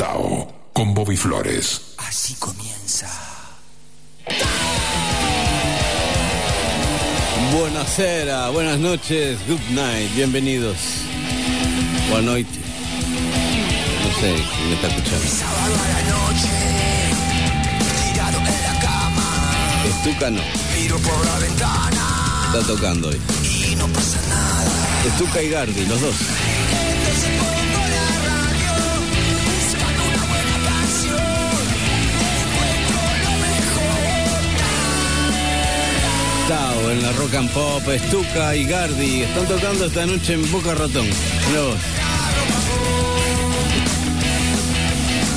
Tao con Bobby Flores. Así comienza. Buonasera, buenas noches, good night, bienvenidos. Buenas noches. No sé quién me está escuchando. Sábado a la noche, tirado en la cama. Estuca no, Miro por la ventana está tocando hoy. y no pasa nada. Estuca y Gardi, los dos. En la rock and pop, Estuca y Gardi están tocando esta noche en Boca Ratón. Vos.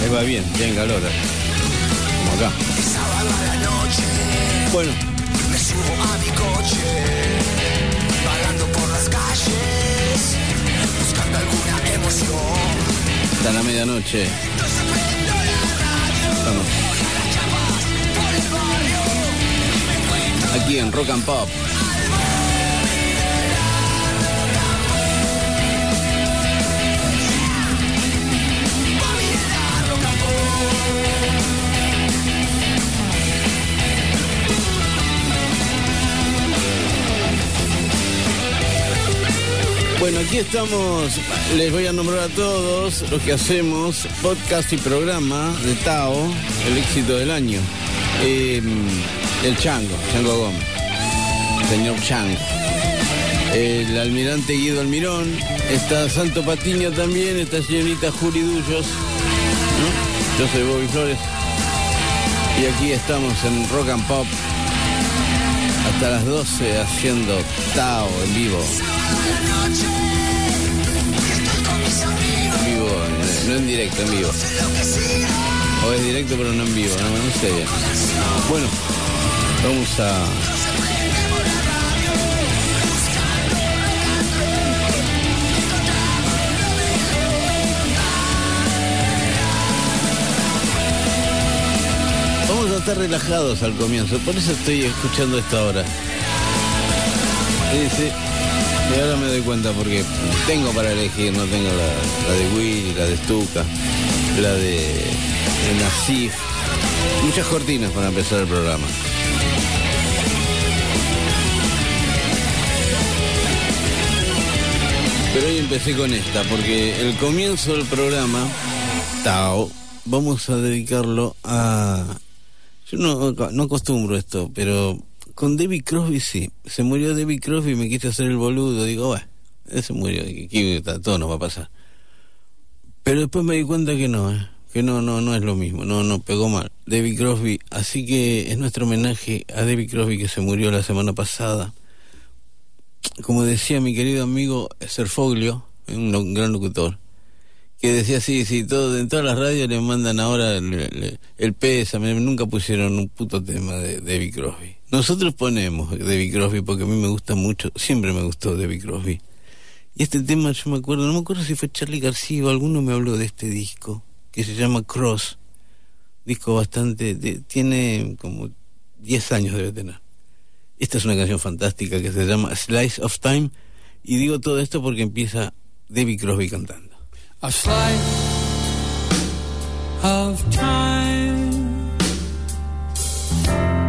Ahí va bien, bien calor. Como acá. Bueno, me subo a mi coche, vagando hasta la medianoche. Vamos. Aquí en Rock and Pop. Bueno, aquí estamos, les voy a nombrar a todos los que hacemos podcast y programa de Tao, el éxito del año. Eh, el Chango, Chango Gómez, señor Chango. El almirante Guido Almirón, está Santo Patiño también, está señorita Juli Dullos, yo soy Bobby Flores. Y aquí estamos en Rock and Pop hasta las 12 haciendo Tao en vivo. En vivo, no en directo, en vivo. O es directo pero no en vivo, no, no sé bien. Bueno, vamos a... Vamos a estar relajados al comienzo, por eso estoy escuchando esto ahora. Sí, sí. Y ahora me doy cuenta porque tengo para elegir, no tengo la, de Willy, la de Stuka, la de, de Nasif. Muchas cortinas para empezar el programa. Pero hoy empecé con esta, porque el comienzo del programa, Tao, vamos a dedicarlo a... Yo no, no acostumbro esto, pero con David Crosby sí. Se murió David Crosby y me quise hacer el boludo. Digo, bueno, ese murió, todo nos va a pasar. Pero después me di cuenta que no, ¿eh? que no, no, no es lo mismo, no, no pegó mal. David Crosby, así que es nuestro homenaje a David Crosby que se murió la semana pasada. Como decía mi querido amigo Serfoglio, un gran locutor, que decía sí, sí, todo, en todas las radios le mandan ahora el, el, pésame, nunca pusieron un puto tema de David Crosby. Nosotros ponemos David Crosby porque a mí me gusta mucho, siempre me gustó David Crosby. Y este tema yo me acuerdo, no me acuerdo si fue Charlie García o alguno me habló de este disco, que se llama Cross. Disco bastante, de- tiene como 10 años debe tener. Esta es una canción fantástica que se llama Slice of Time. Y digo todo esto porque empieza David Crosby cantando. a slice of time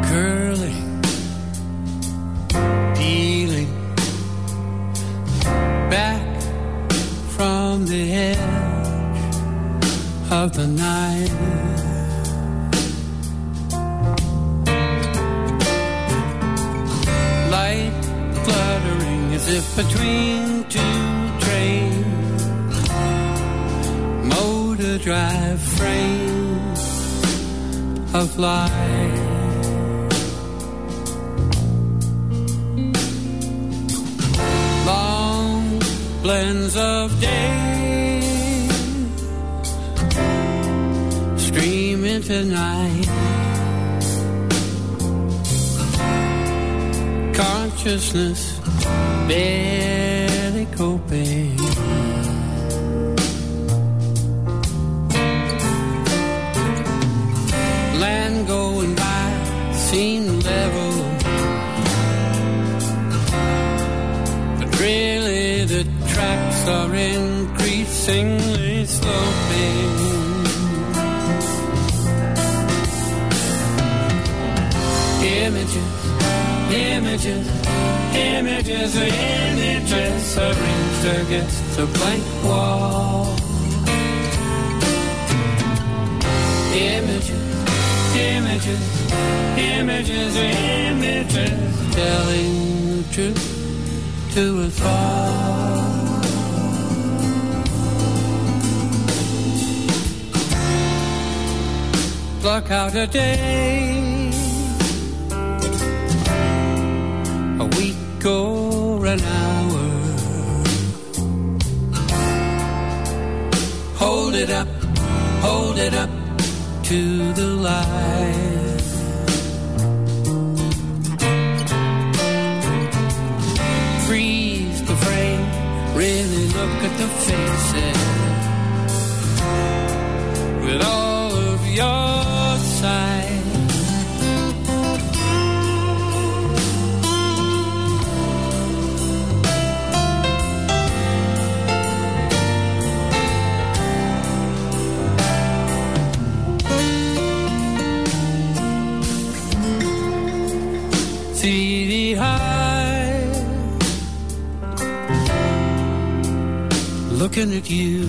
curling peeling back from the edge of the night if between two trains motor drive frame of life. Long blends of day stream into night. Consciousness barely coping. Land going by seemed level, but really the tracks are increasingly sloping. Images, images images are images arranged against a blank wall. Images, images, images, images telling the truth to us all. Pluck out a day, a week or an hour. Hold it up, hold it up to the light. Freeze the frame, really look at the faces with all of your sight. Looking at you.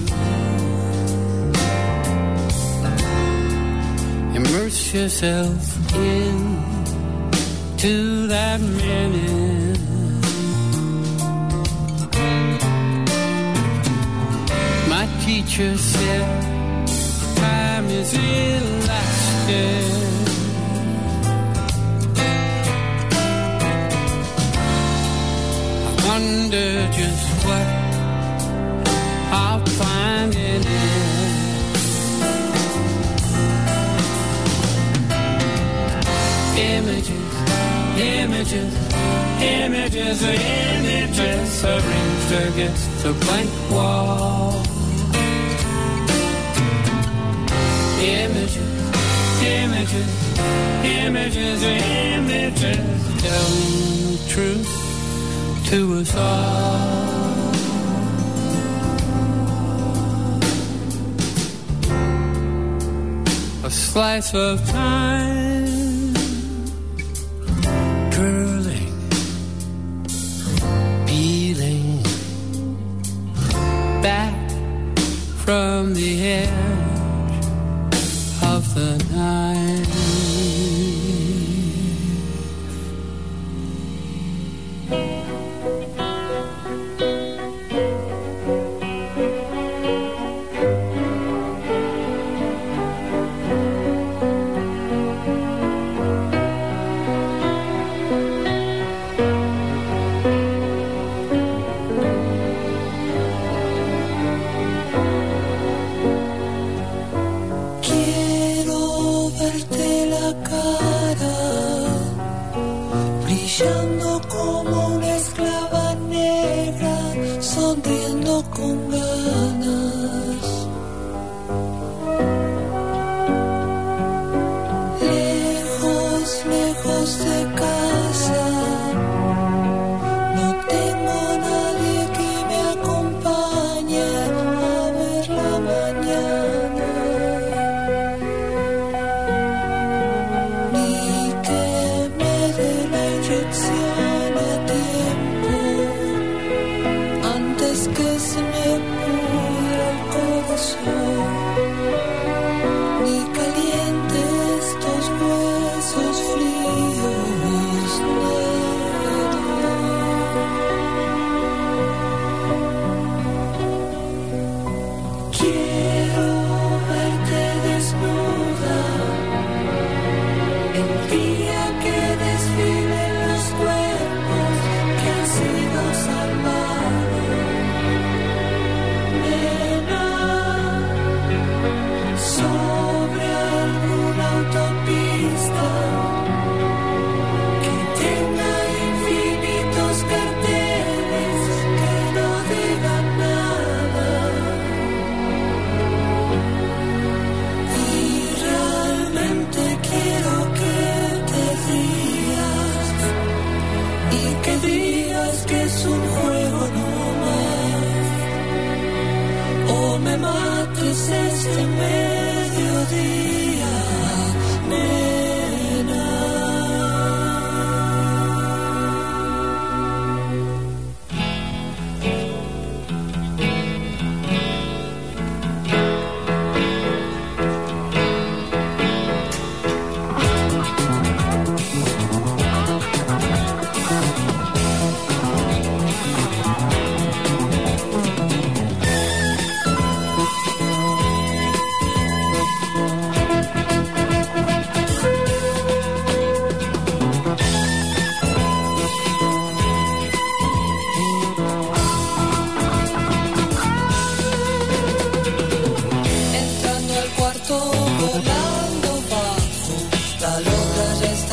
Immerse yourself in to that minute. My teacher said time is elastic. I wonder just what find in. Images, images, images, images arranged against a blank wall. Images, images, images, images telling the truth to us all. A slice of time. Curling, peeling. Back from the edge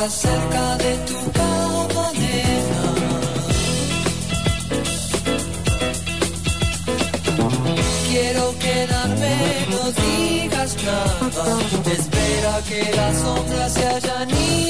está cerca de tu cama. Quiero quedarme, no digas nada. Espera que las sombras se hayan ido.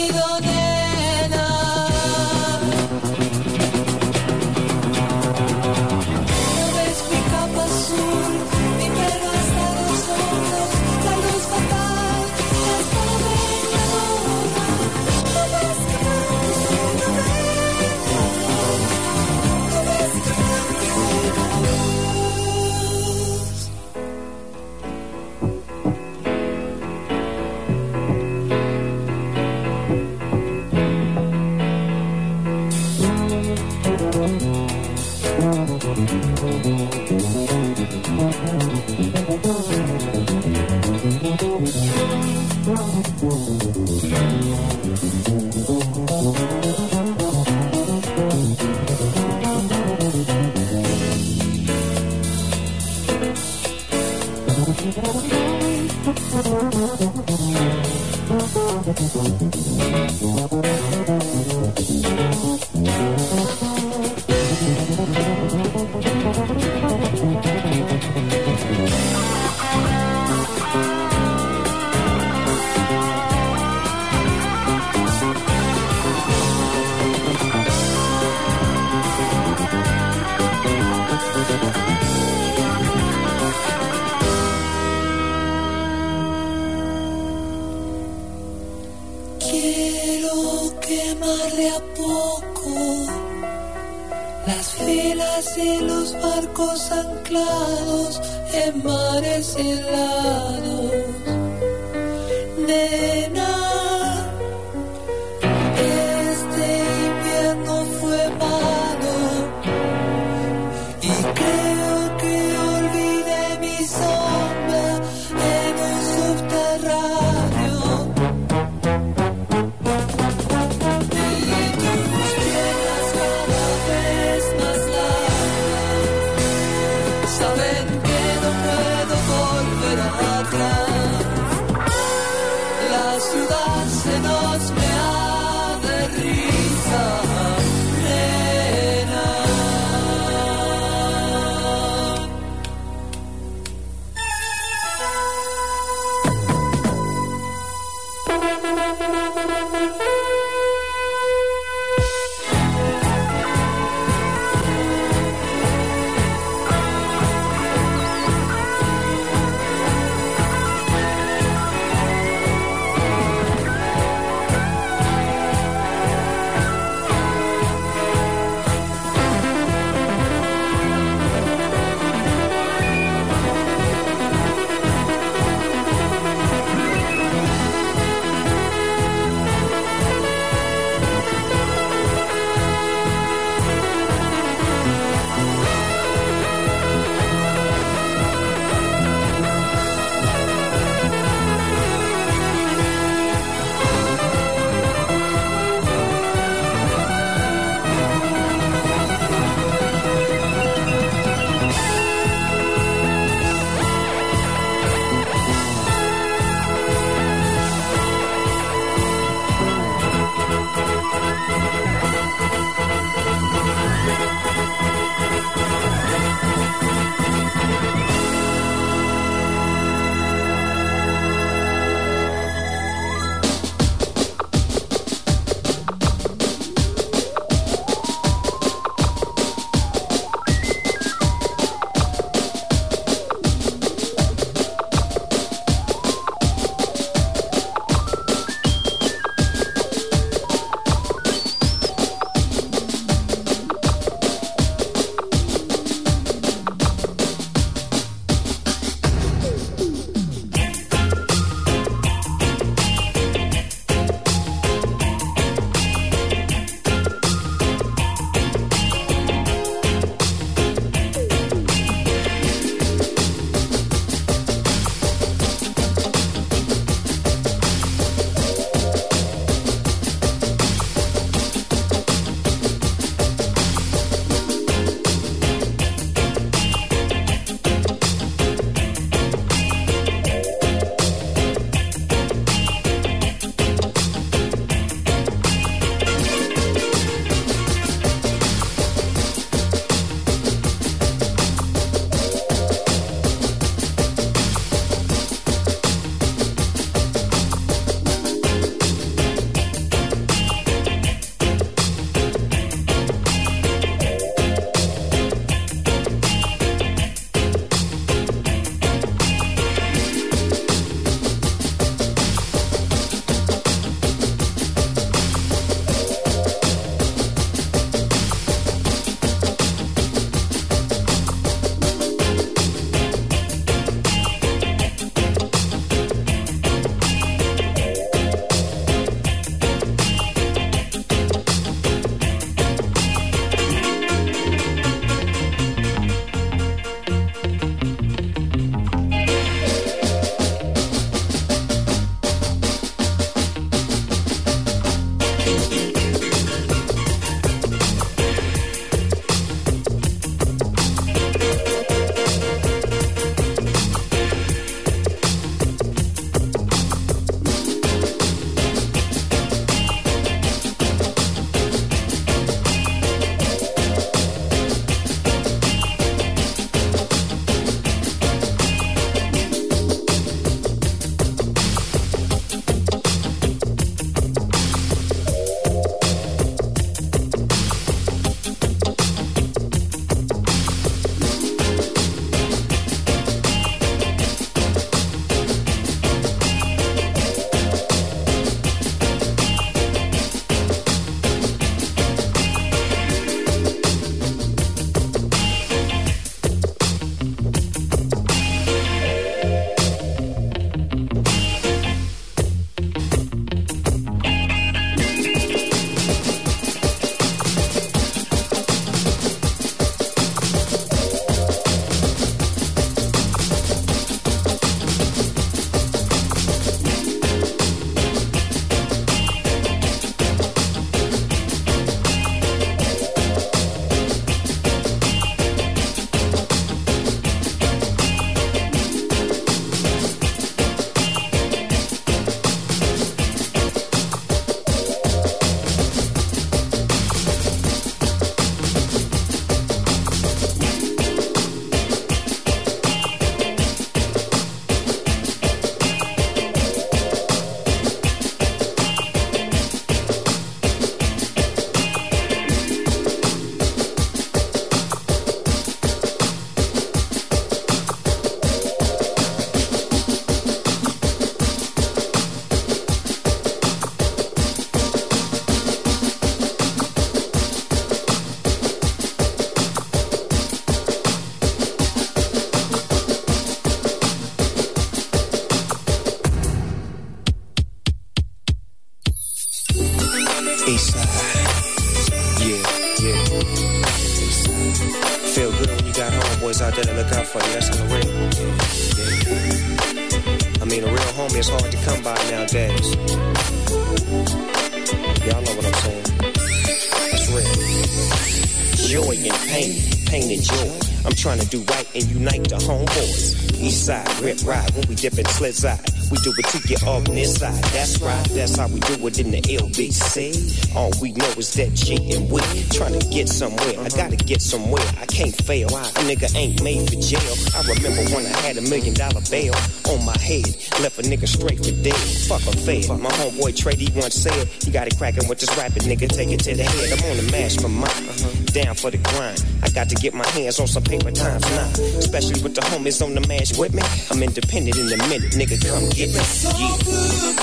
Trying to do right and unite the homeboys. East side, rip ride when we dip in slid side. We do it to get off this side. That's right, that's how we do it in the LBC. All we know is that G and we trying to get somewhere. I gotta get somewhere. I can't fail. A nigga ain't made for jail. I remember when I had a million dollar bail on my head. Left a nigga straight for dead. Fuck a fed. My homeboy D once said, You got it cracking with this rapping nigga. Take it to the head. I'm on the mash for mine. Down for the grind. I got to get my hands on some paper times now. Especially with the homies on the mash with me. I'm independent in a minute, nigga. Come get me. Yeah.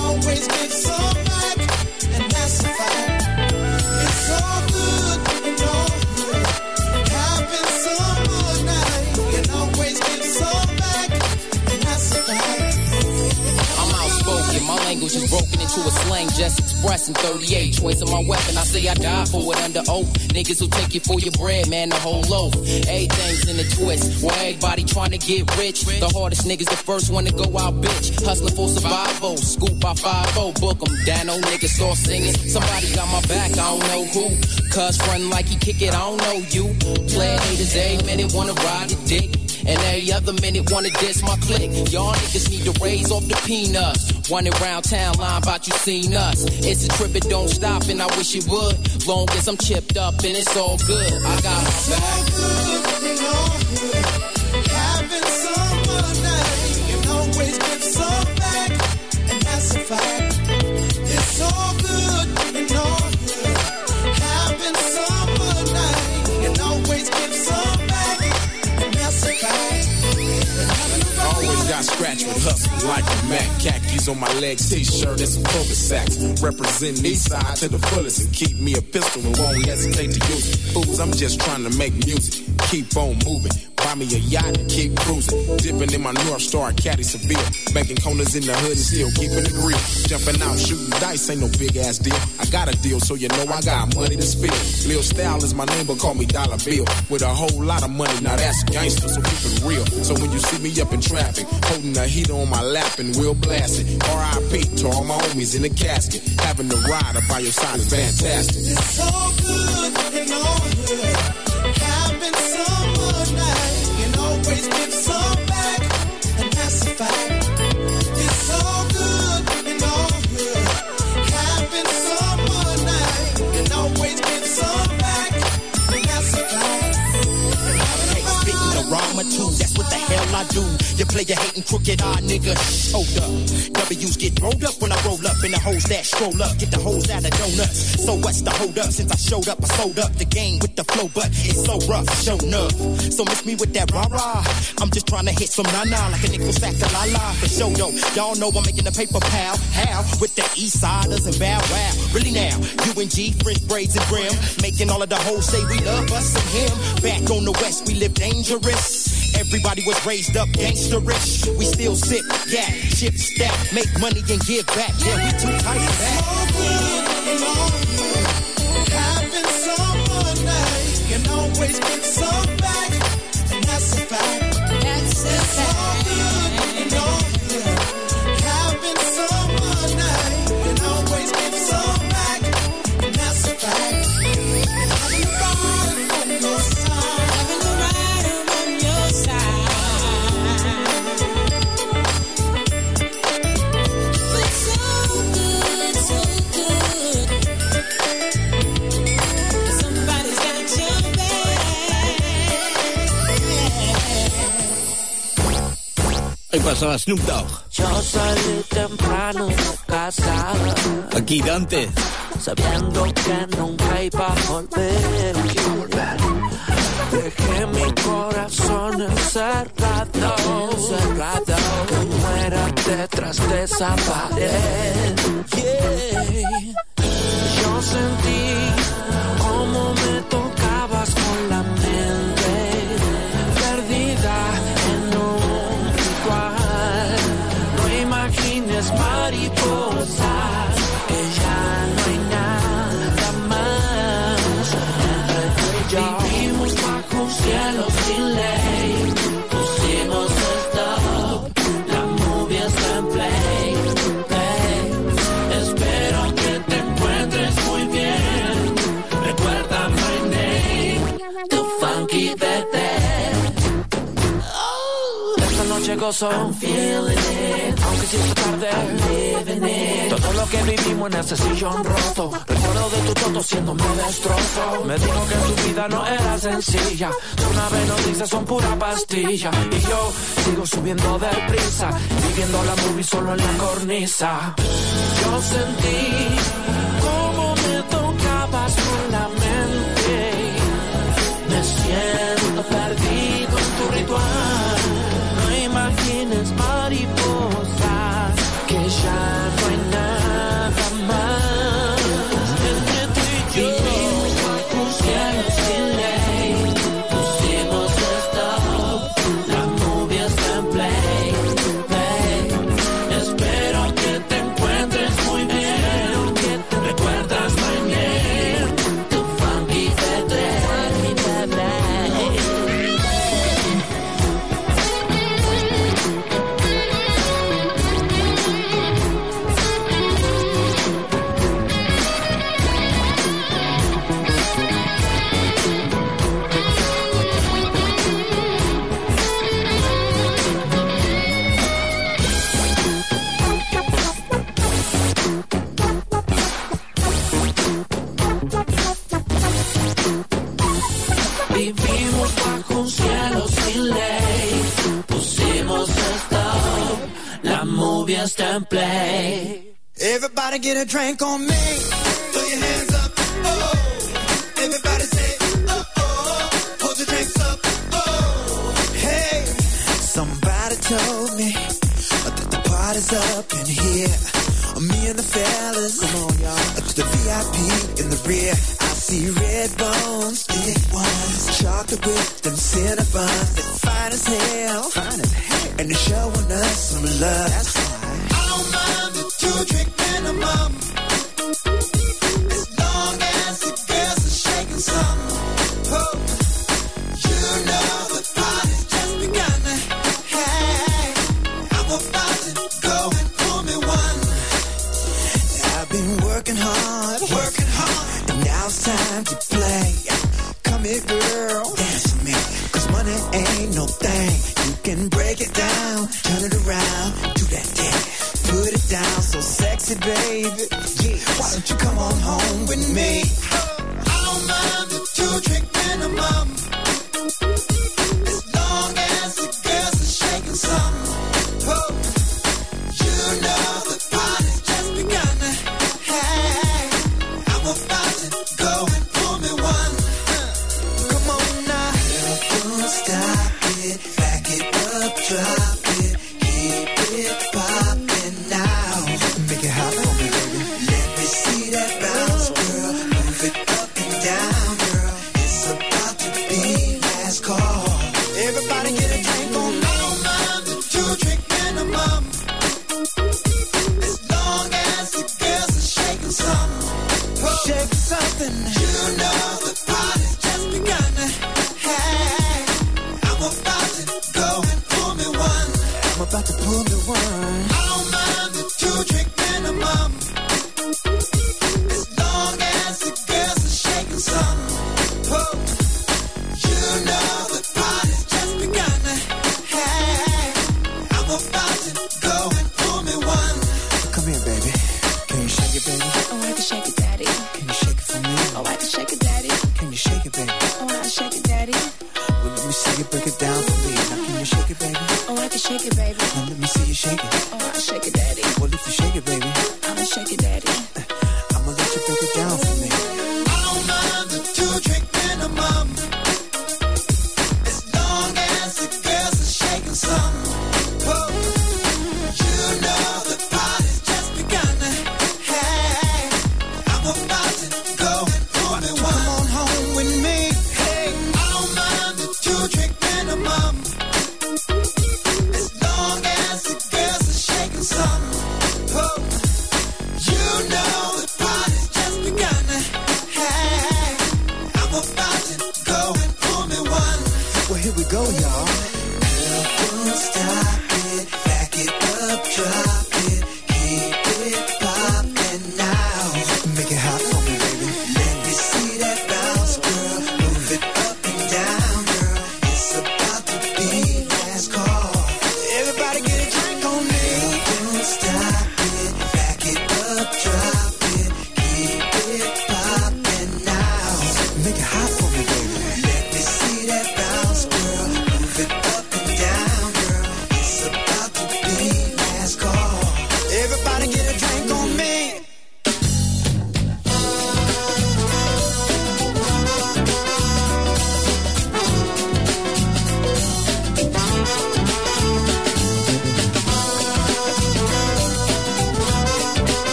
I'm just 38 choice of my weapon. I say I die for it under oath. Niggas will take you for your bread, man, the whole loaf. Everything's in the twist. Where everybody trying to get rich. The hardest niggas, the first one to go out, bitch. Hustling for survival. Scoop by 5 book 'em. Dano niggas start singing. Somebody got my back, I don't know who. Cuz run like he kick it, I don't know you. Playin' haters every minute wanna ride a dick. And every other minute wanna diss my clique. Y'all niggas need to raise off the peanuts. Running around town lying about you seen us. It's a trip, it don't stop, and I wish it would. Long as I'm chipped up and it's all good. I got back. Always like a Mac. Khakis on my legs, t-shirt and some cover sacks. Representing east side to the fullest and keep me a pistol and won't hesitate to use it. Fools, I'm just trying to make music. Keep on moving. Buy me a yacht and keep cruising. Dipping in my North Star, caddy Seville. Making corners in the hood and still keeping it real. Jumping out, shooting dice, ain't no big ass deal. Got a deal, so you know I got money to spill. Lil Style is my name, but call me Dollar Bill. With a whole lot of money, now that's gangster, so keep it real. So when you see me up in traffic, holding a heater on my lap and we'll blast it. R.I.P. to all my homies in the casket. Having a rider by your side is fantastic. It's so good and all good. Hell I do. You play your hating crooked eye nigga, hold up. W's get rolled up when I roll up, and the hoes that stroll up get the hoes out of donuts. So what's the hold up? Since I showed up, I sold up the game with the flow, but it's so rough, showing up. So miss me with that rah rah. I'm just trying to hit some na na like a nickel sack to la la. For show yo, y'all know I'm making the paper pal. How? With the east siders and bow wow. Really now, you and G, French braids and brim, making all of the hoes say we love us and him. Back on the west, we live dangerous. Everybody was raised up gangsterish. We still sip, yeah, ship stack, make money and give back. Yeah, we too tight for that. Having someone nice can always give some back, and that's a fact. That's a It's pasaba Snoop Dogg. Yo salí temprano de casa, Aquí Dante. sabiendo que nunca iba a volver. Dejé mi corazón encerrado, encerrado, que muera detrás de esa pared. Yeah. Yo sentí como me tocabas I'm feeling it. Aunque si tarde, living it. Todo lo que vivimos en ese sillón roto. Recuerdo de tu toto siéndome destrozo. Me dijo que tu vida no era sencilla. Una vez nos dice son pura pastilla. Y yo sigo subiendo deprisa. Viviendo la movie solo en la cornisa. Yo sentí como me tocabas con la mente. Me siento perdido en tu ritual. Que Drink on me.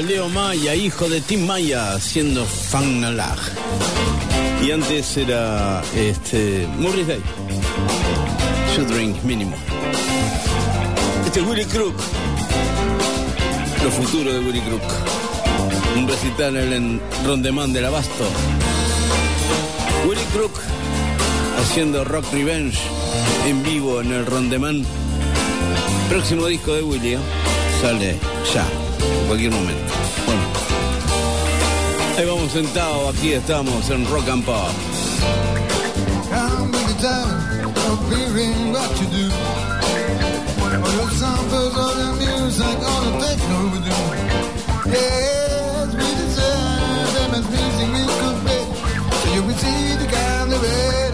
Leo Maya, hijo de Tim Maya, haciendo Fanalag. Y antes era este Morris Day. Should drink mínimo. Este es Willy Crook. Lo futuro de Willy Crook. Un recital en Rondemán del Abasto. Willy Crook haciendo Rock Revenge en vivo en el Rondemán. Próximo disco de Willy ¿eh? sale ya, en cualquier momento. Bueno. Ahí vamos sentados, aquí estamos en Rock and Pop. Yes, we deserve them as music we could play. So you will see the kind of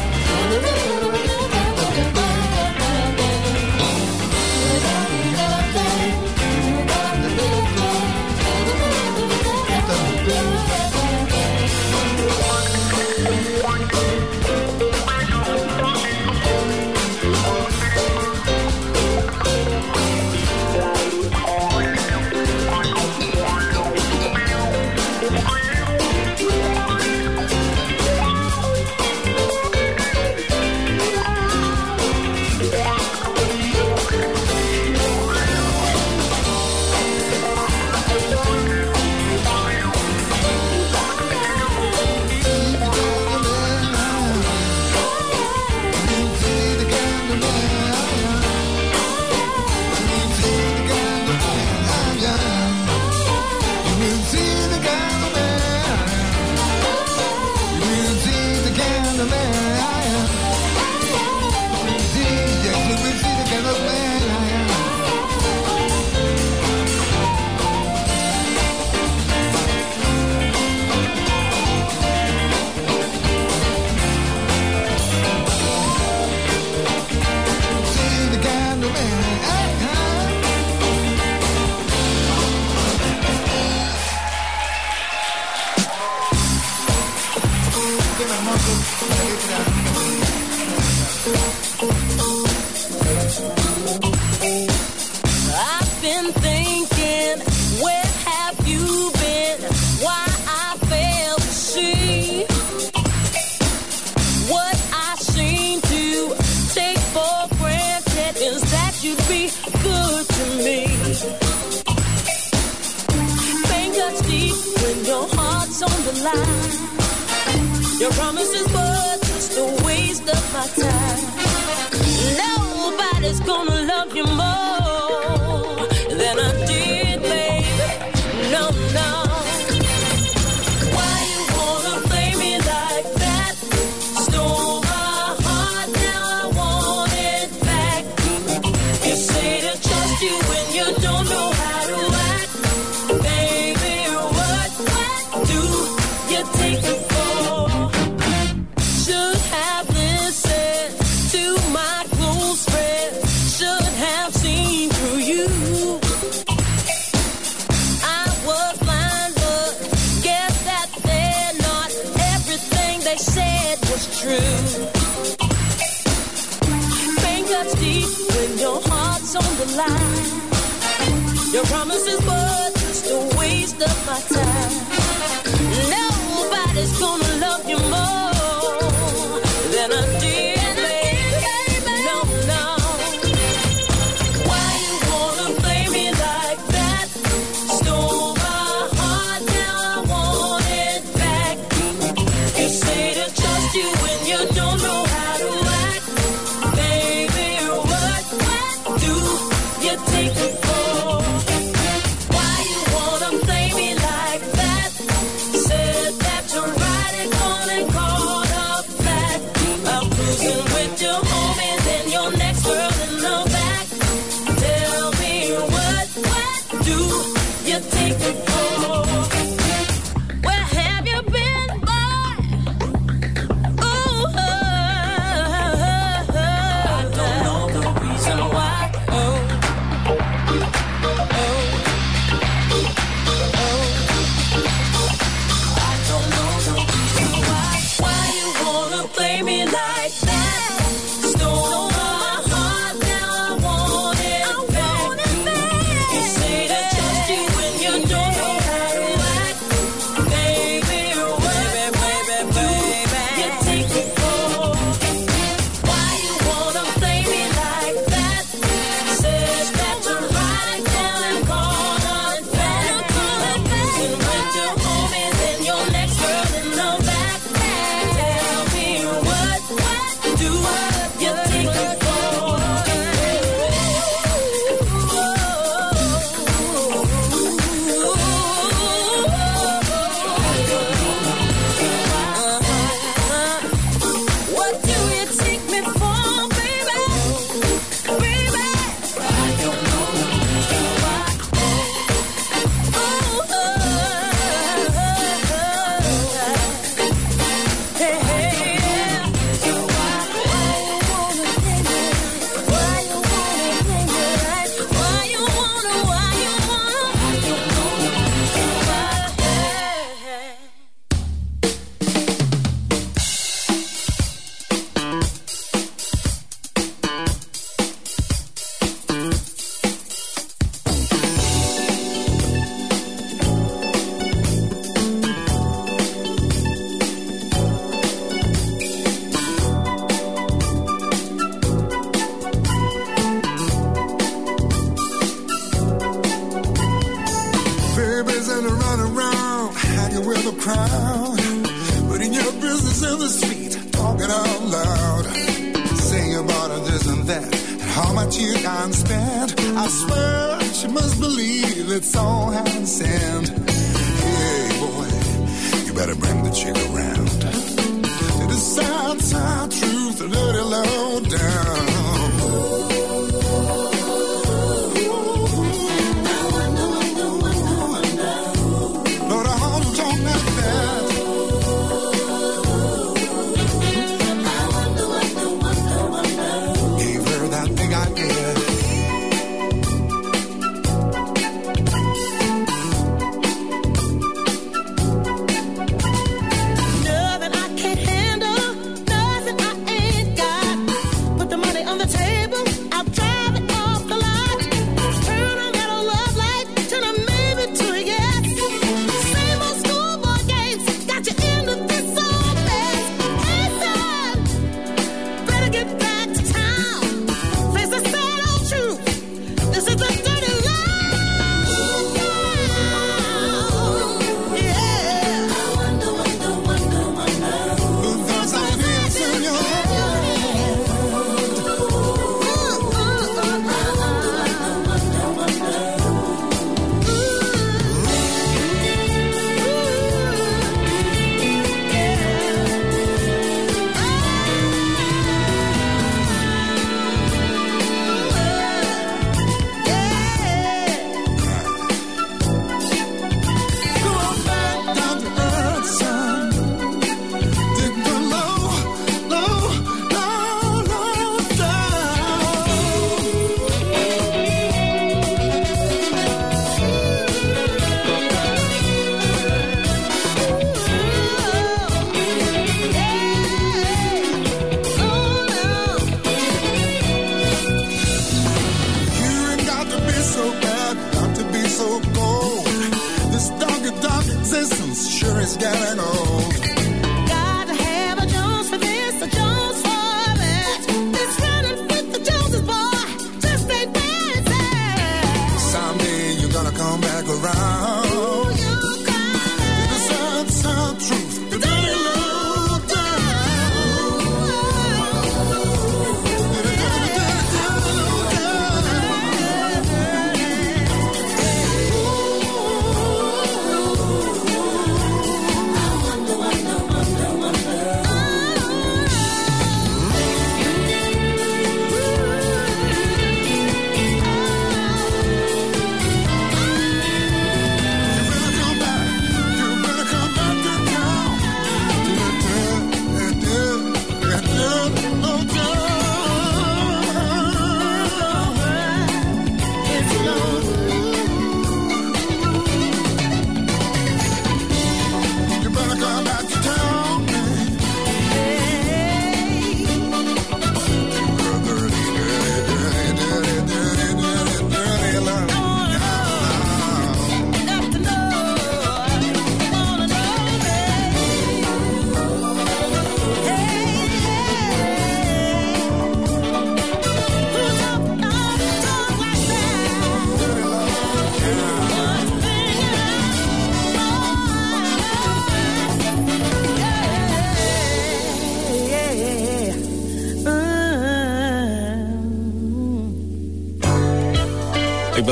sure is getting old.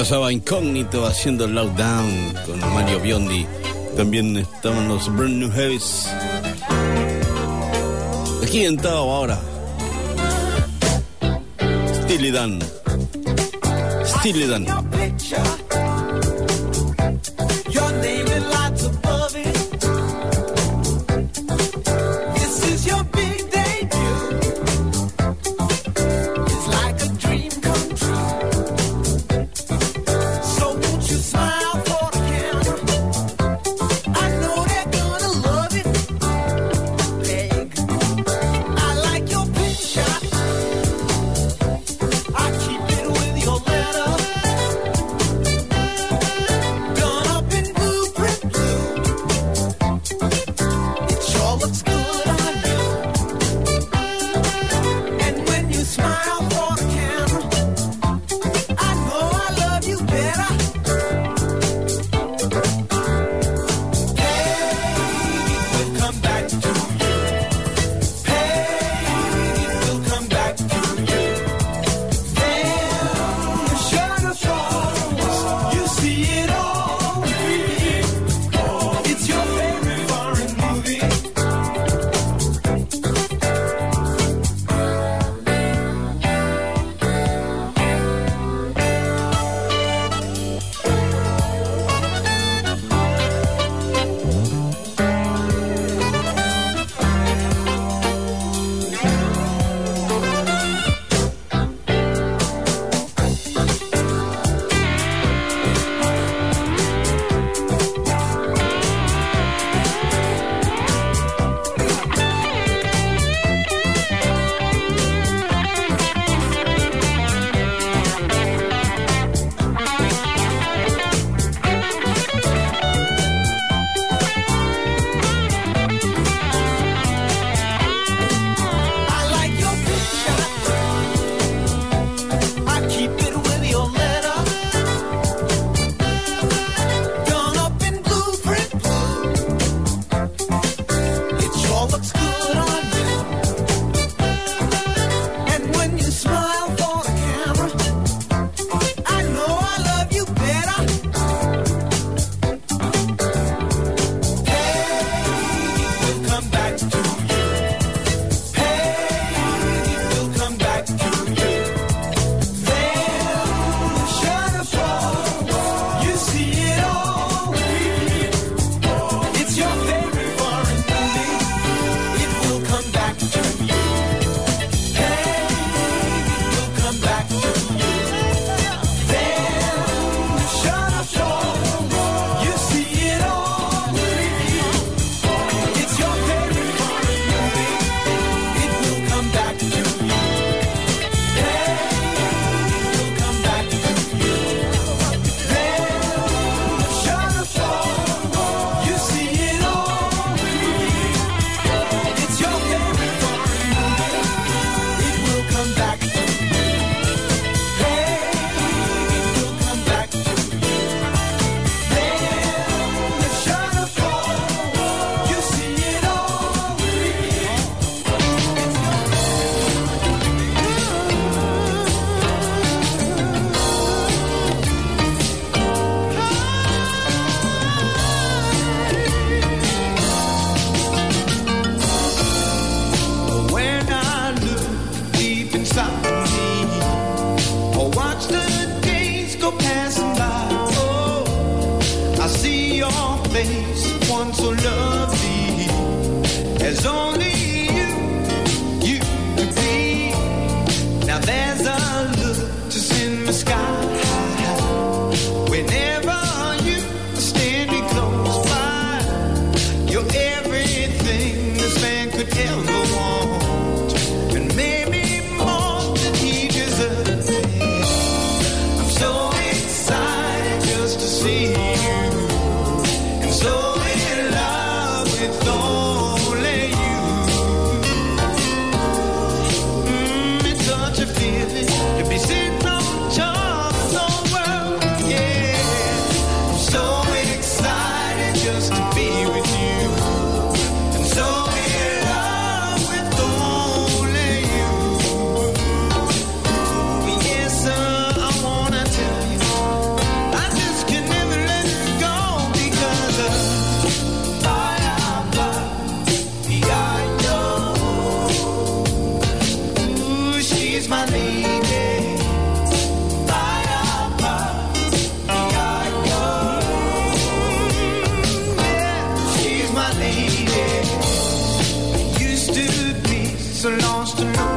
pasaba incógnito haciendo el Lockdown con Mario Biondi. También estaban los Brand New Heavies. Aquí en Tao ahora. Steely Dan. Steely Dan. So lost and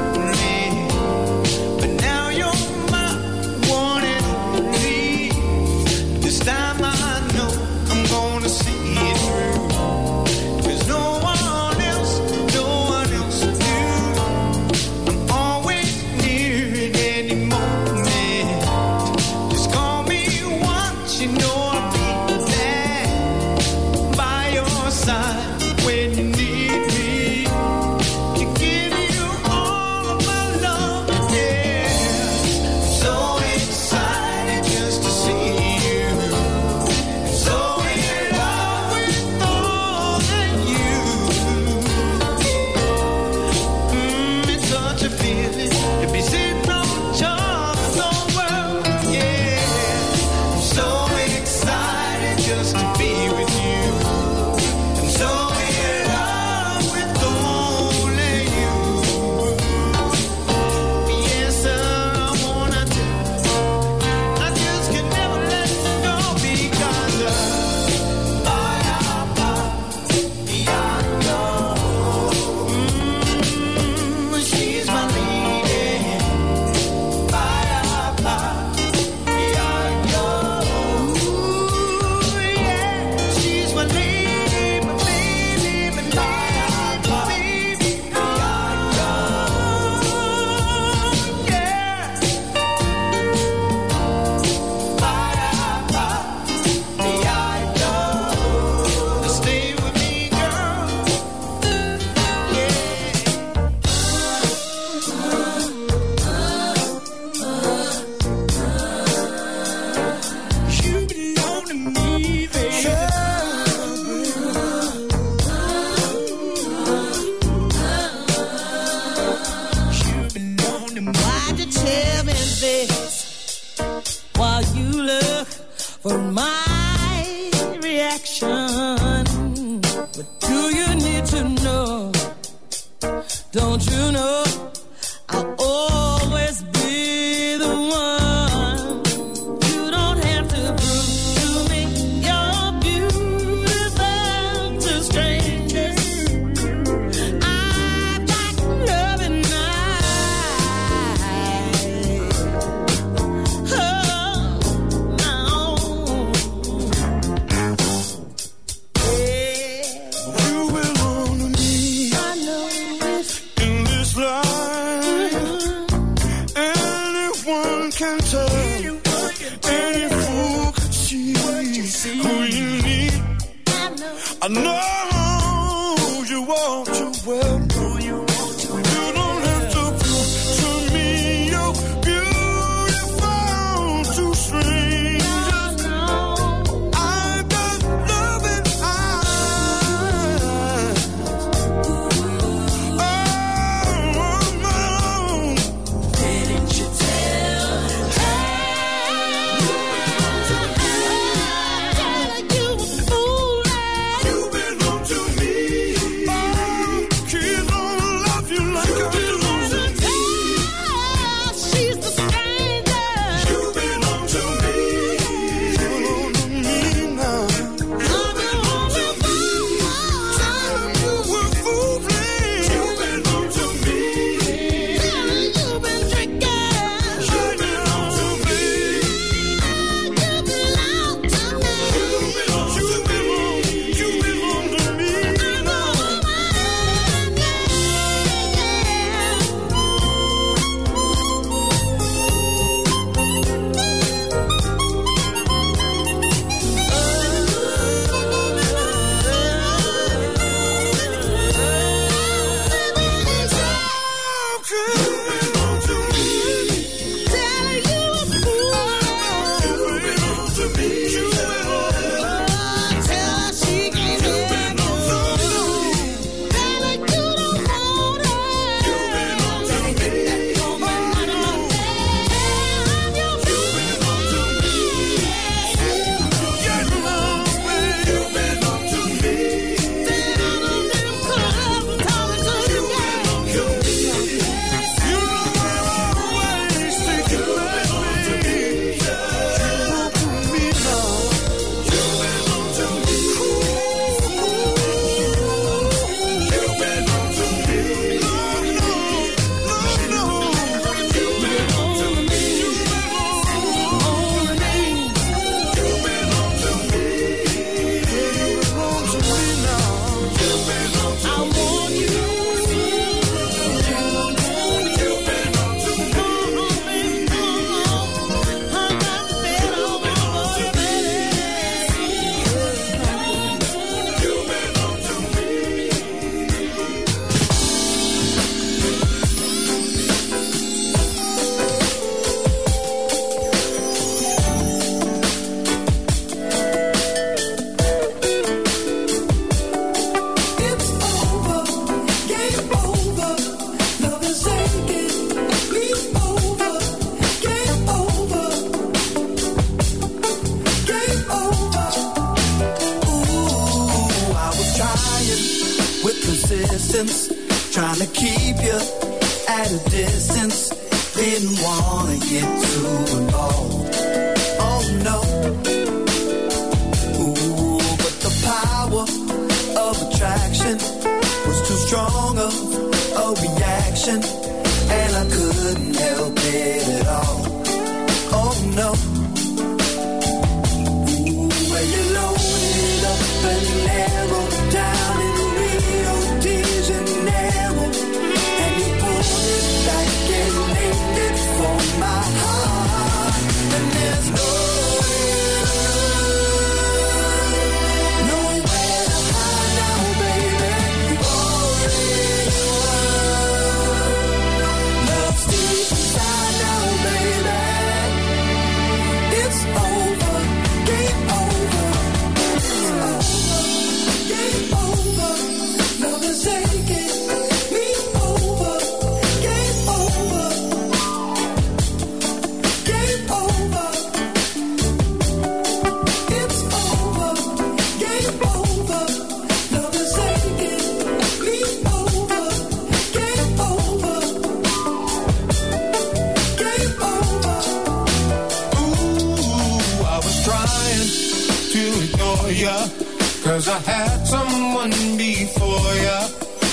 cause I had someone before ya,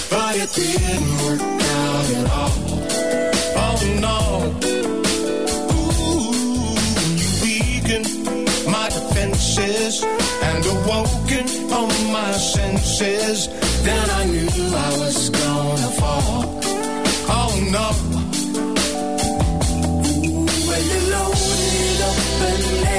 but it didn't work out at all. Oh no. Ooh, you weakened my defenses and awoken all my senses. Then I knew I was gonna fall. Oh no. When you loaded up and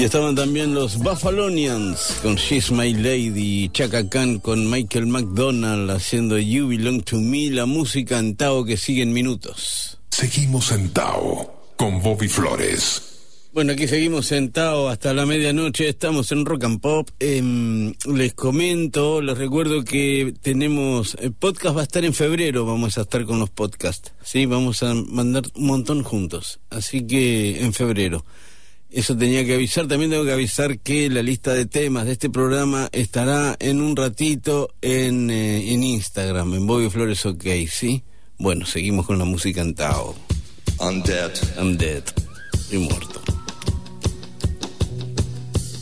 Y estaban también los Buffalonians con She's My Lady, Chaka Khan con Michael McDonald haciendo You Belong to Me, la música en Tao que sigue en minutos. Seguimos en Tao con Bobby Flores. Bueno, aquí seguimos sentados hasta la medianoche, estamos en Rock and Pop. Em, les comento, les recuerdo que tenemos, el podcast va a estar en febrero, vamos a estar con los podcasts, ¿sí? Vamos a mandar un montón juntos, así que en febrero. Eso tenía que avisar, también tengo que avisar que la lista de temas de este programa estará en un ratito en, eh, en Instagram, en Bobby Flores OK, ¿sí? Bueno, seguimos con la música en Tao. I'm dead. I'm dead. Estoy muerto.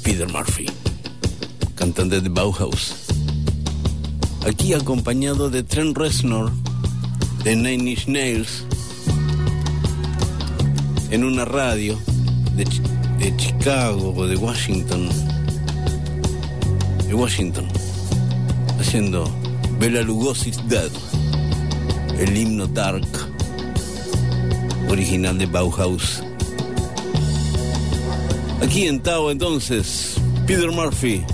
Peter Murphy, cantante de Bauhaus. Aquí acompañado de Trent Reznor, de Nine Inch Nails, en una radio de, de Chicago o de Washington, de Washington, haciendo Bela Lugosi's Dead, el himno dark original de Bauhaus. Aquí en Tao entonces, Peter Murphy,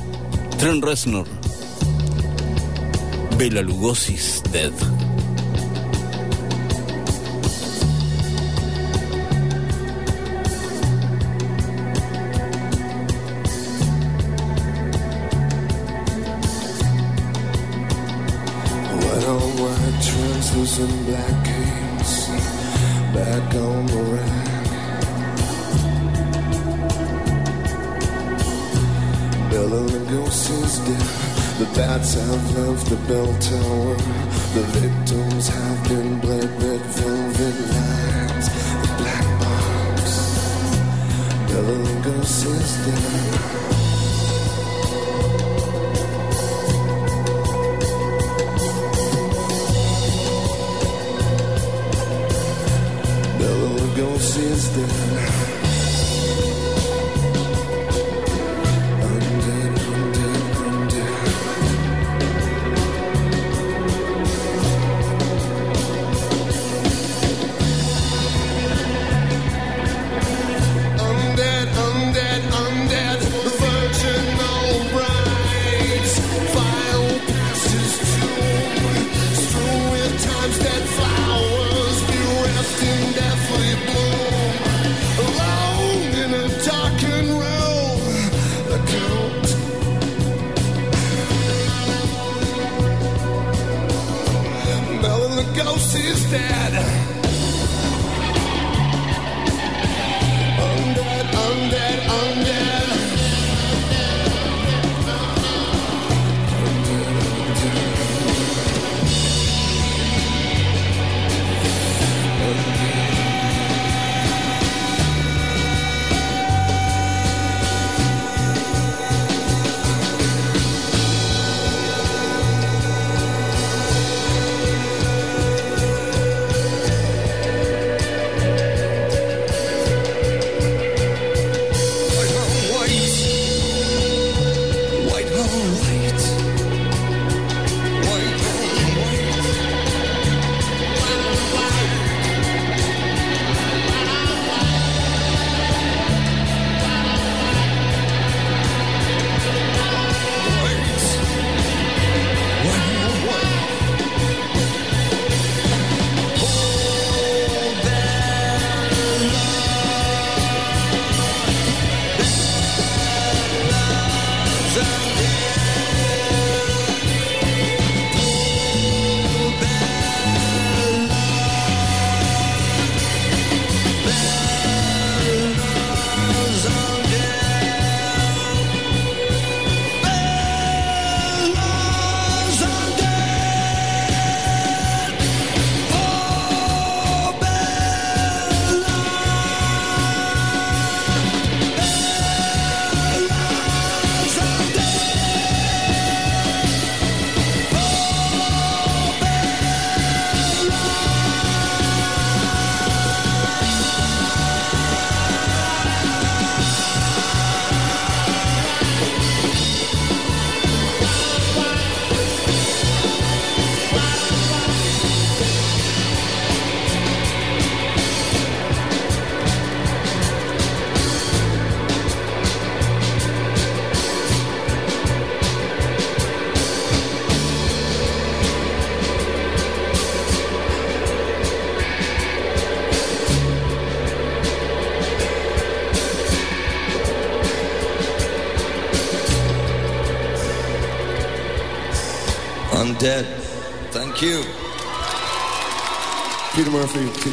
Trent Reznor, Bela Lugosi's Dead. Translucent black games back on the rack. Bela Lugosi's dead. The bats have left the bell tower. The victims have been bled red velvet lines. The black box. Bela Lugosi's dead.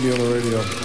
TV on the radio.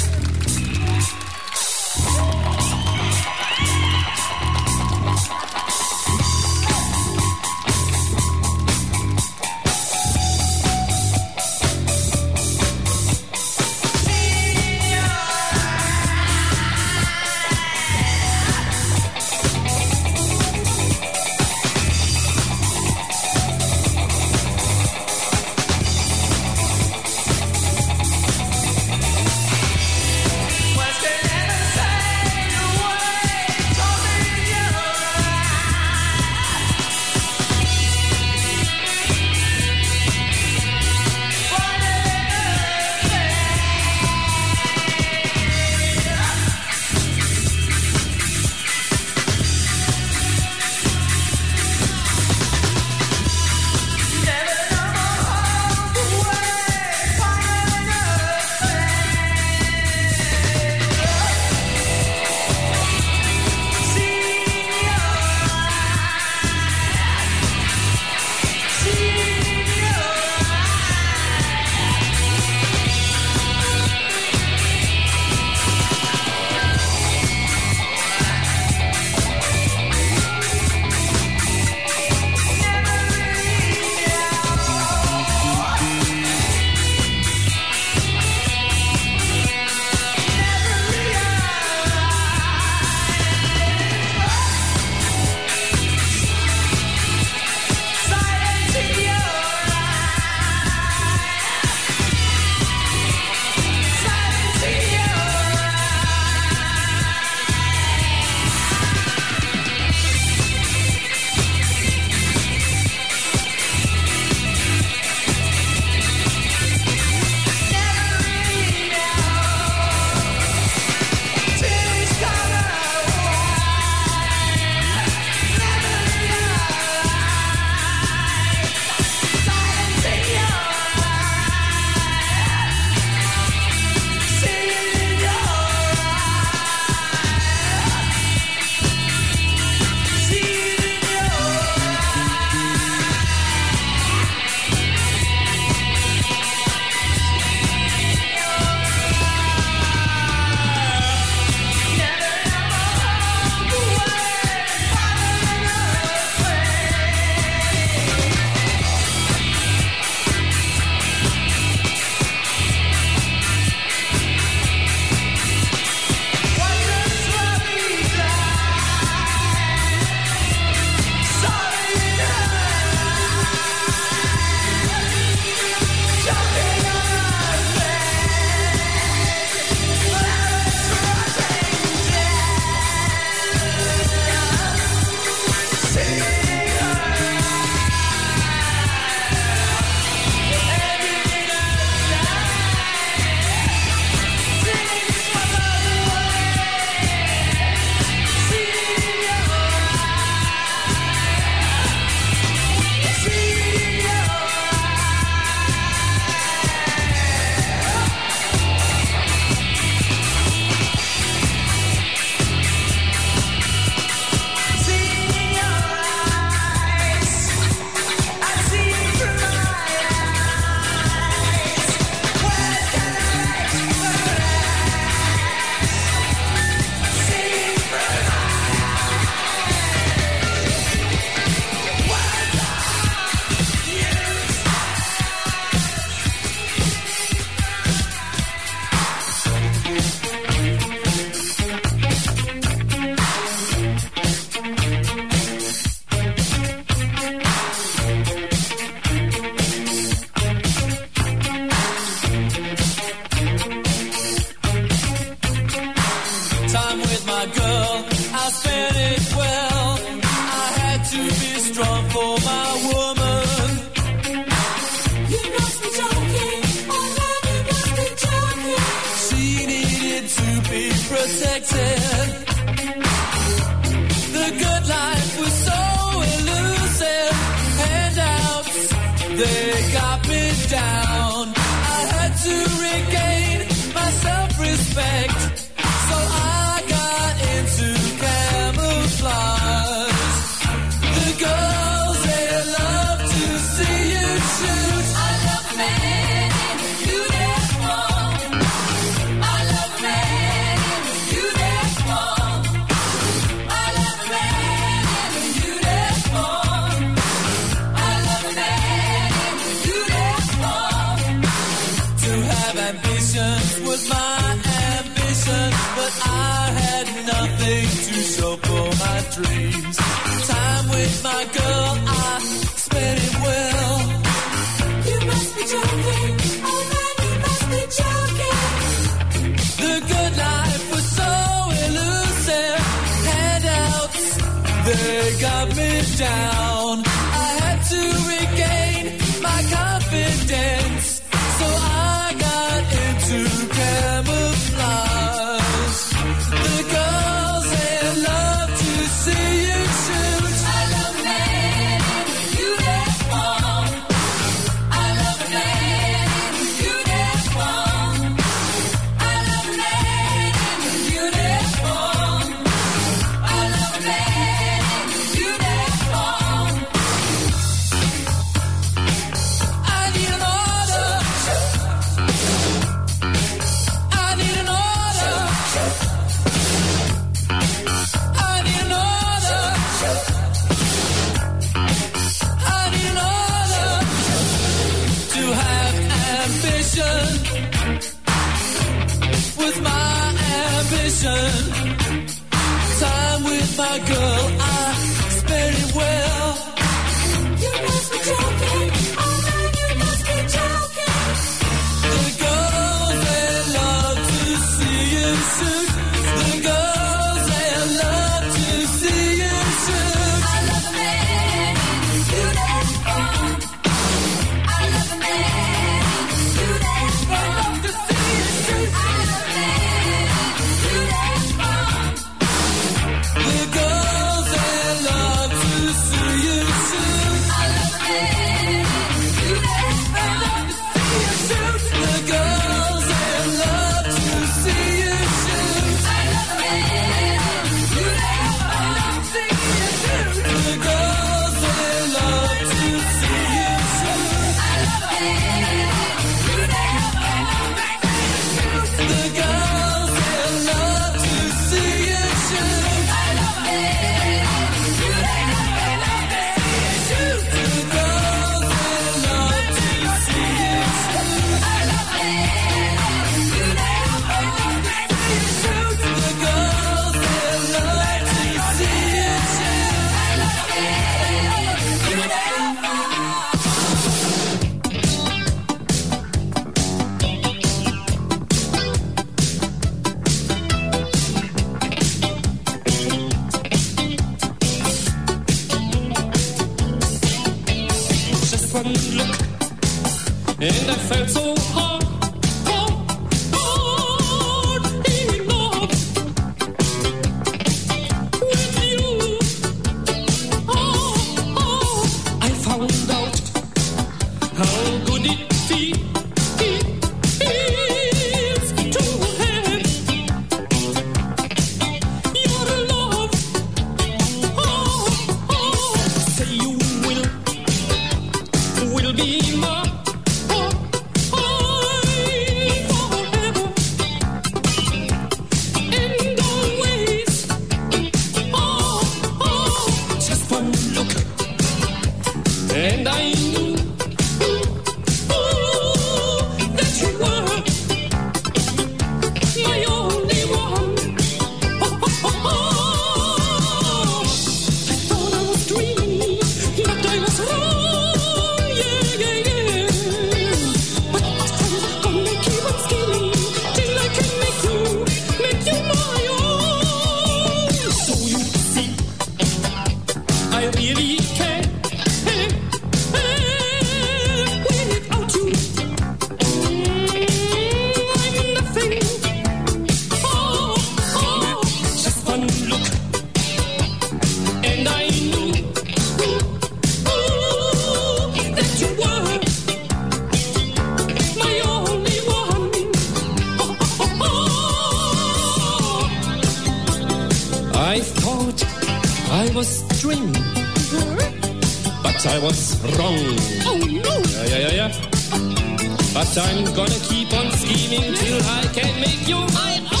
I'm gonna keep on scheming till I can make you mine.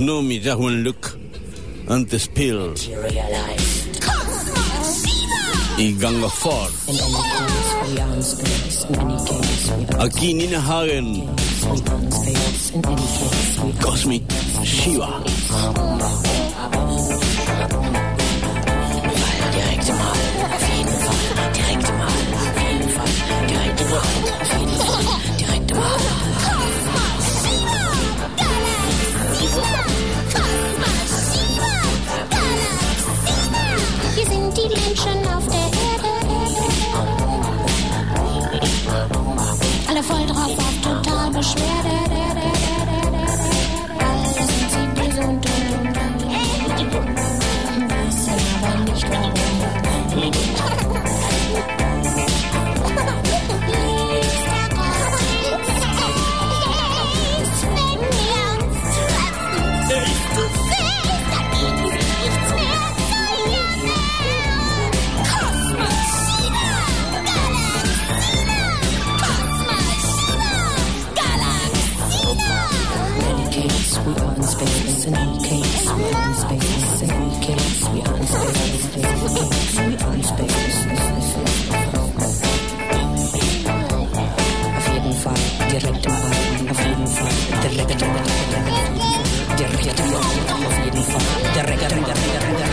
know me, just one look on this pill. Ich gange fort. Akin in Hagen. Cosmic Shiva. Direkte Mal, auf jeden Fall. Direkte Mal, auf jeden Fall. Direkte Mal, auf jeden Fall. Menschen auf der Erde. Alle voll drauf auf Totalbeschwerde. the reggaeton, the reggaeton, the reggaeton, the reggaeton, the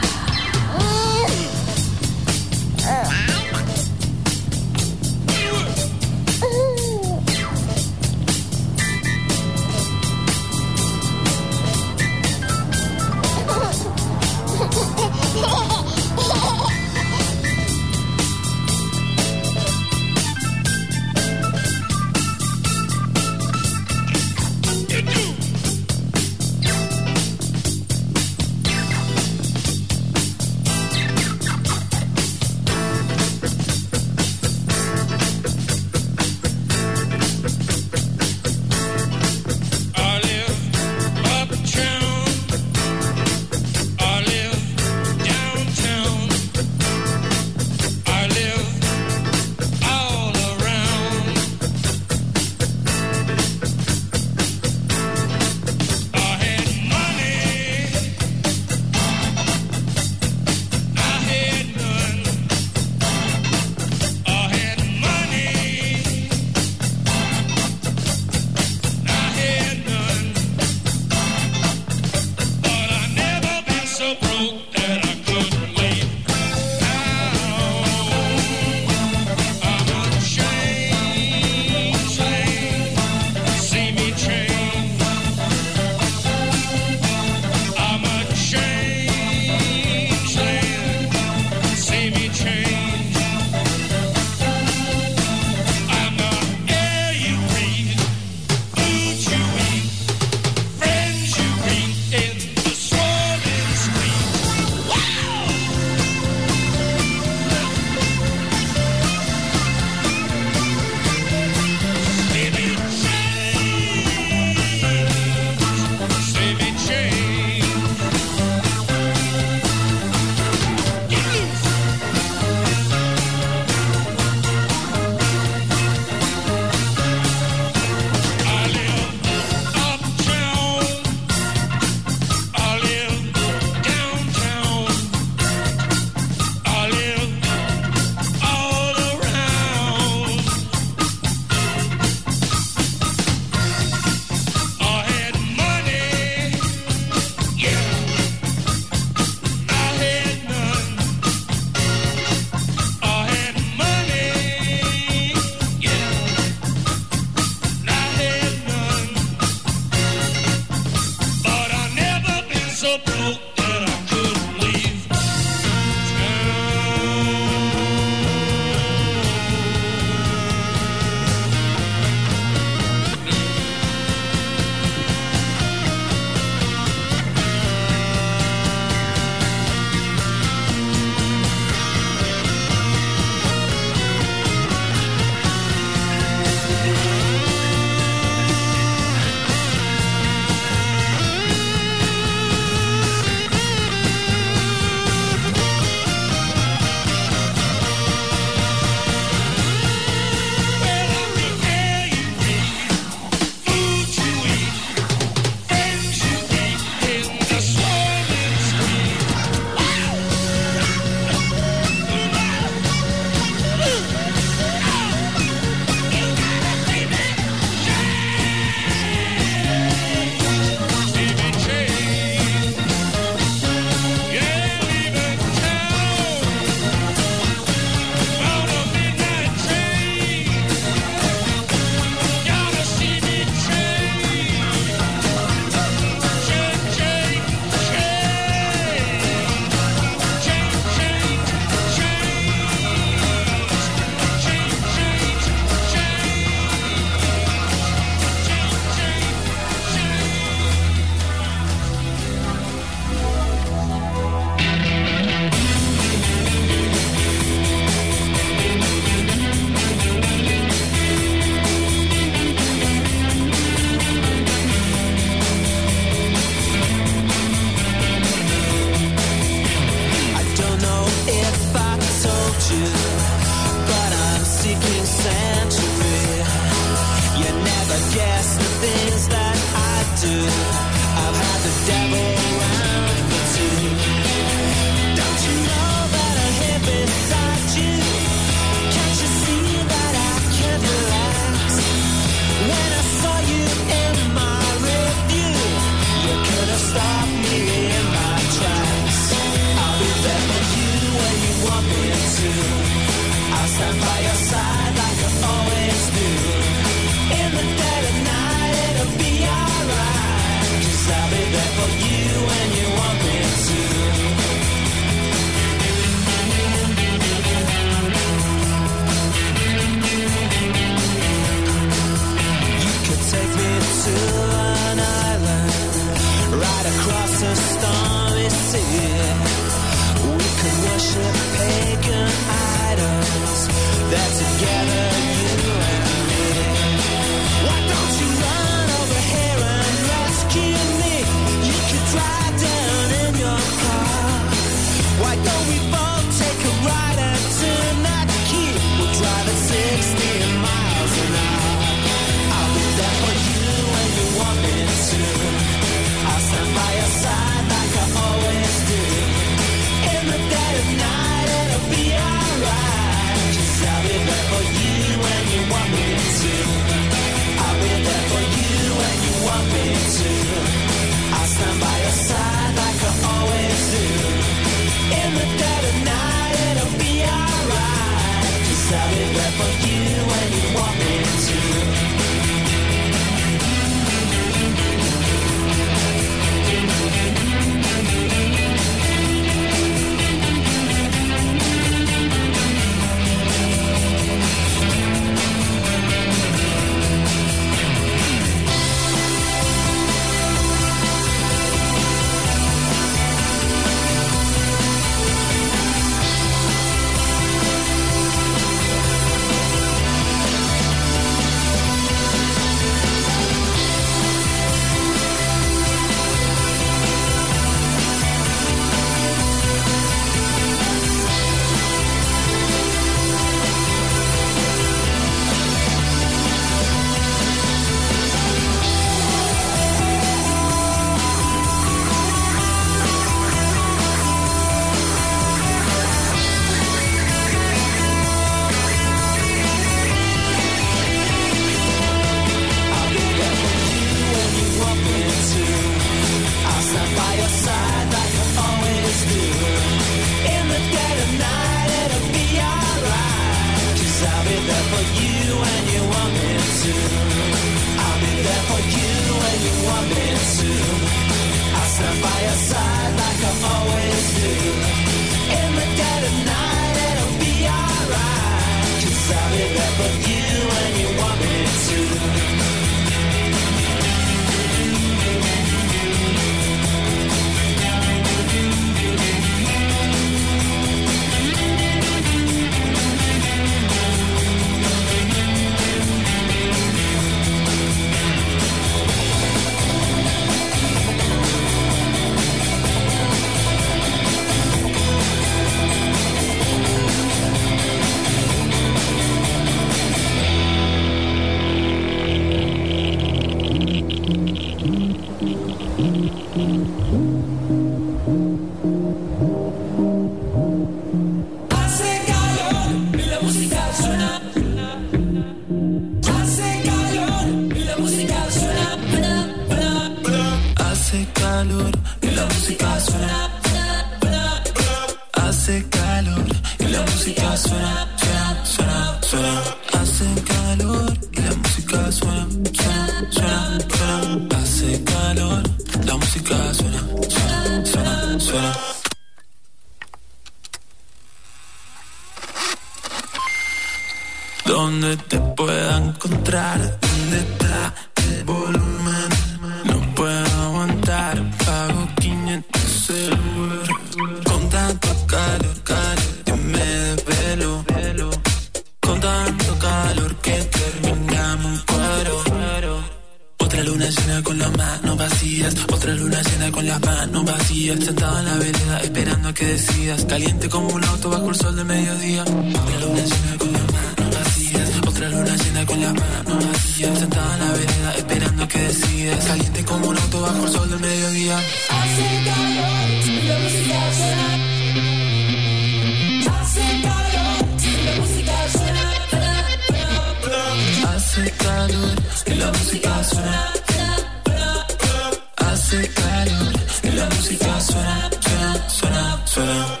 suena,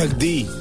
Chuck D.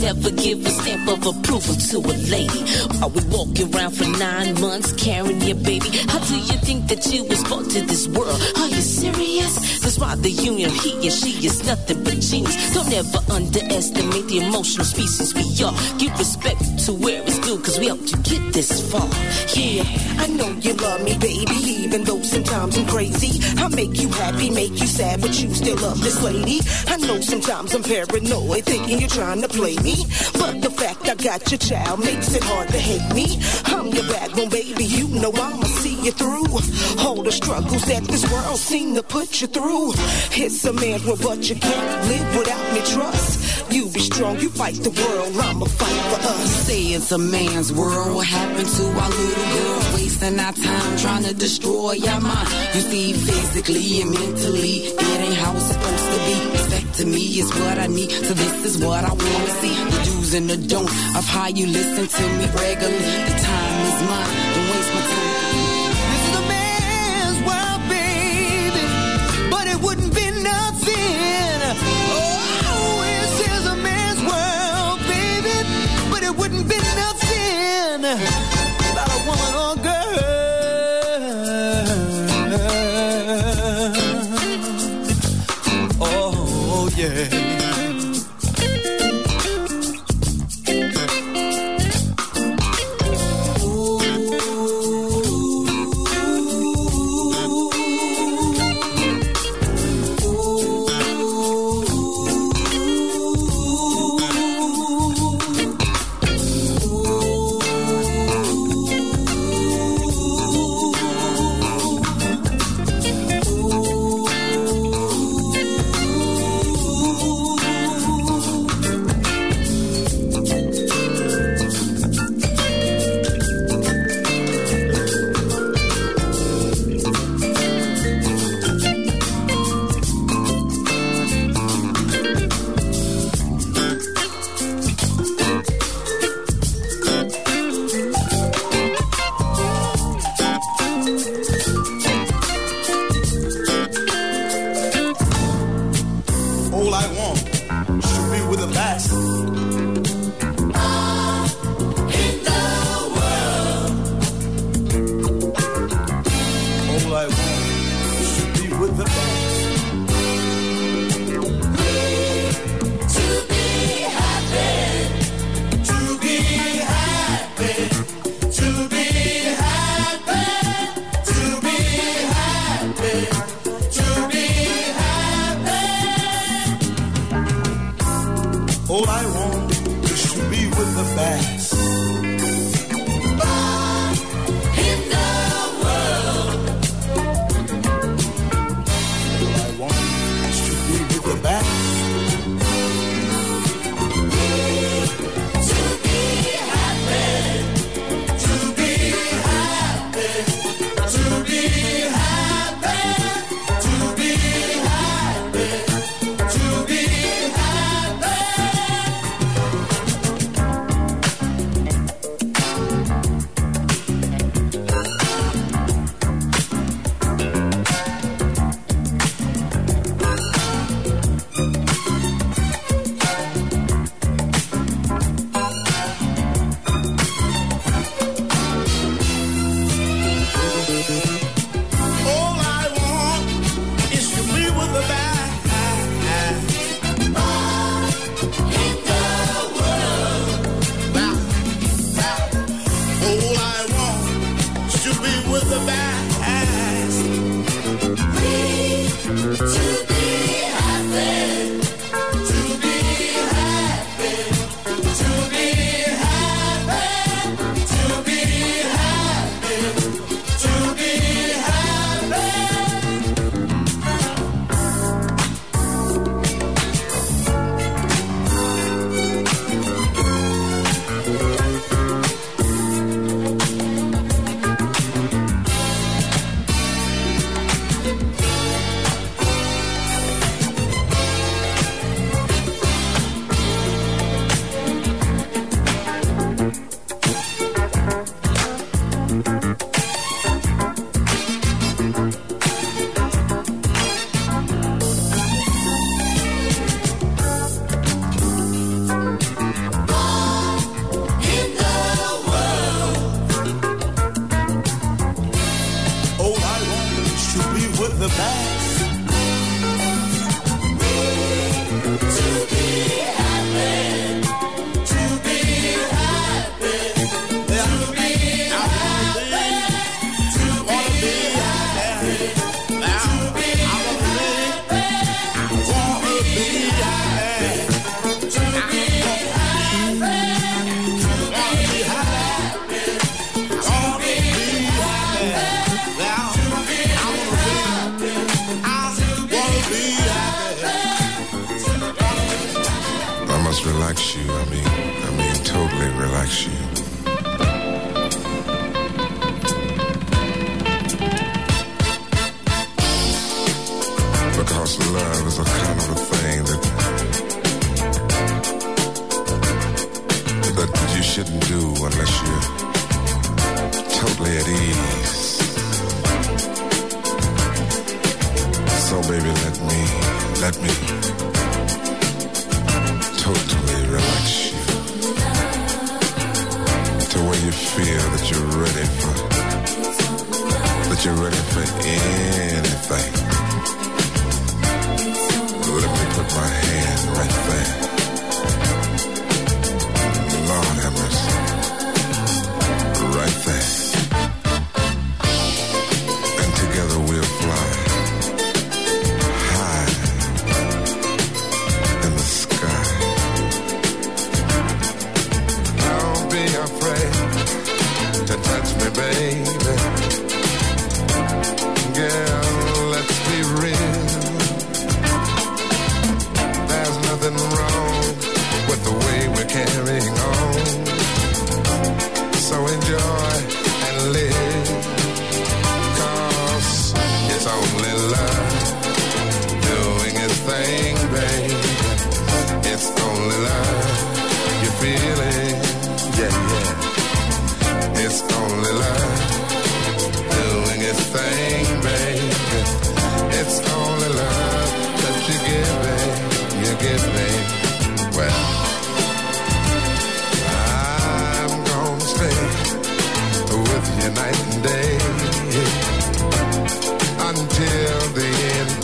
never give a stamp of approval to a lady? Are we walking around for nine months carrying your baby? How do you think that you was brought to this world? Are you serious? That's why the union he and she is nothing but genius. Don't ever underestimate the emotional species we are. Give respect to where it's due, cause we helped you Yeah, I know you love me, baby, even though sometimes I'm crazy. I make you happy, make you sad, but you still love this lady. I know sometimes I'm paranoid, thinking you're trying to play me. But the fact I got your child makes it hard to hate me. I'm your backbone, baby, you know I'ma see you through. All the struggles that this world seem to put you through. It's a world, but you can't live without me, trust. You be strong, you fight the world, I'ma fight for us. Say it's a man's world. What happened to our little girls? Wasting our time trying to destroy our mind. You see, physically and mentally, it ain't how it's supposed to be. Respect to me is what I need, so this is what I wanna see. The do's and the don'ts of how you listen to me regularly. The time is mine.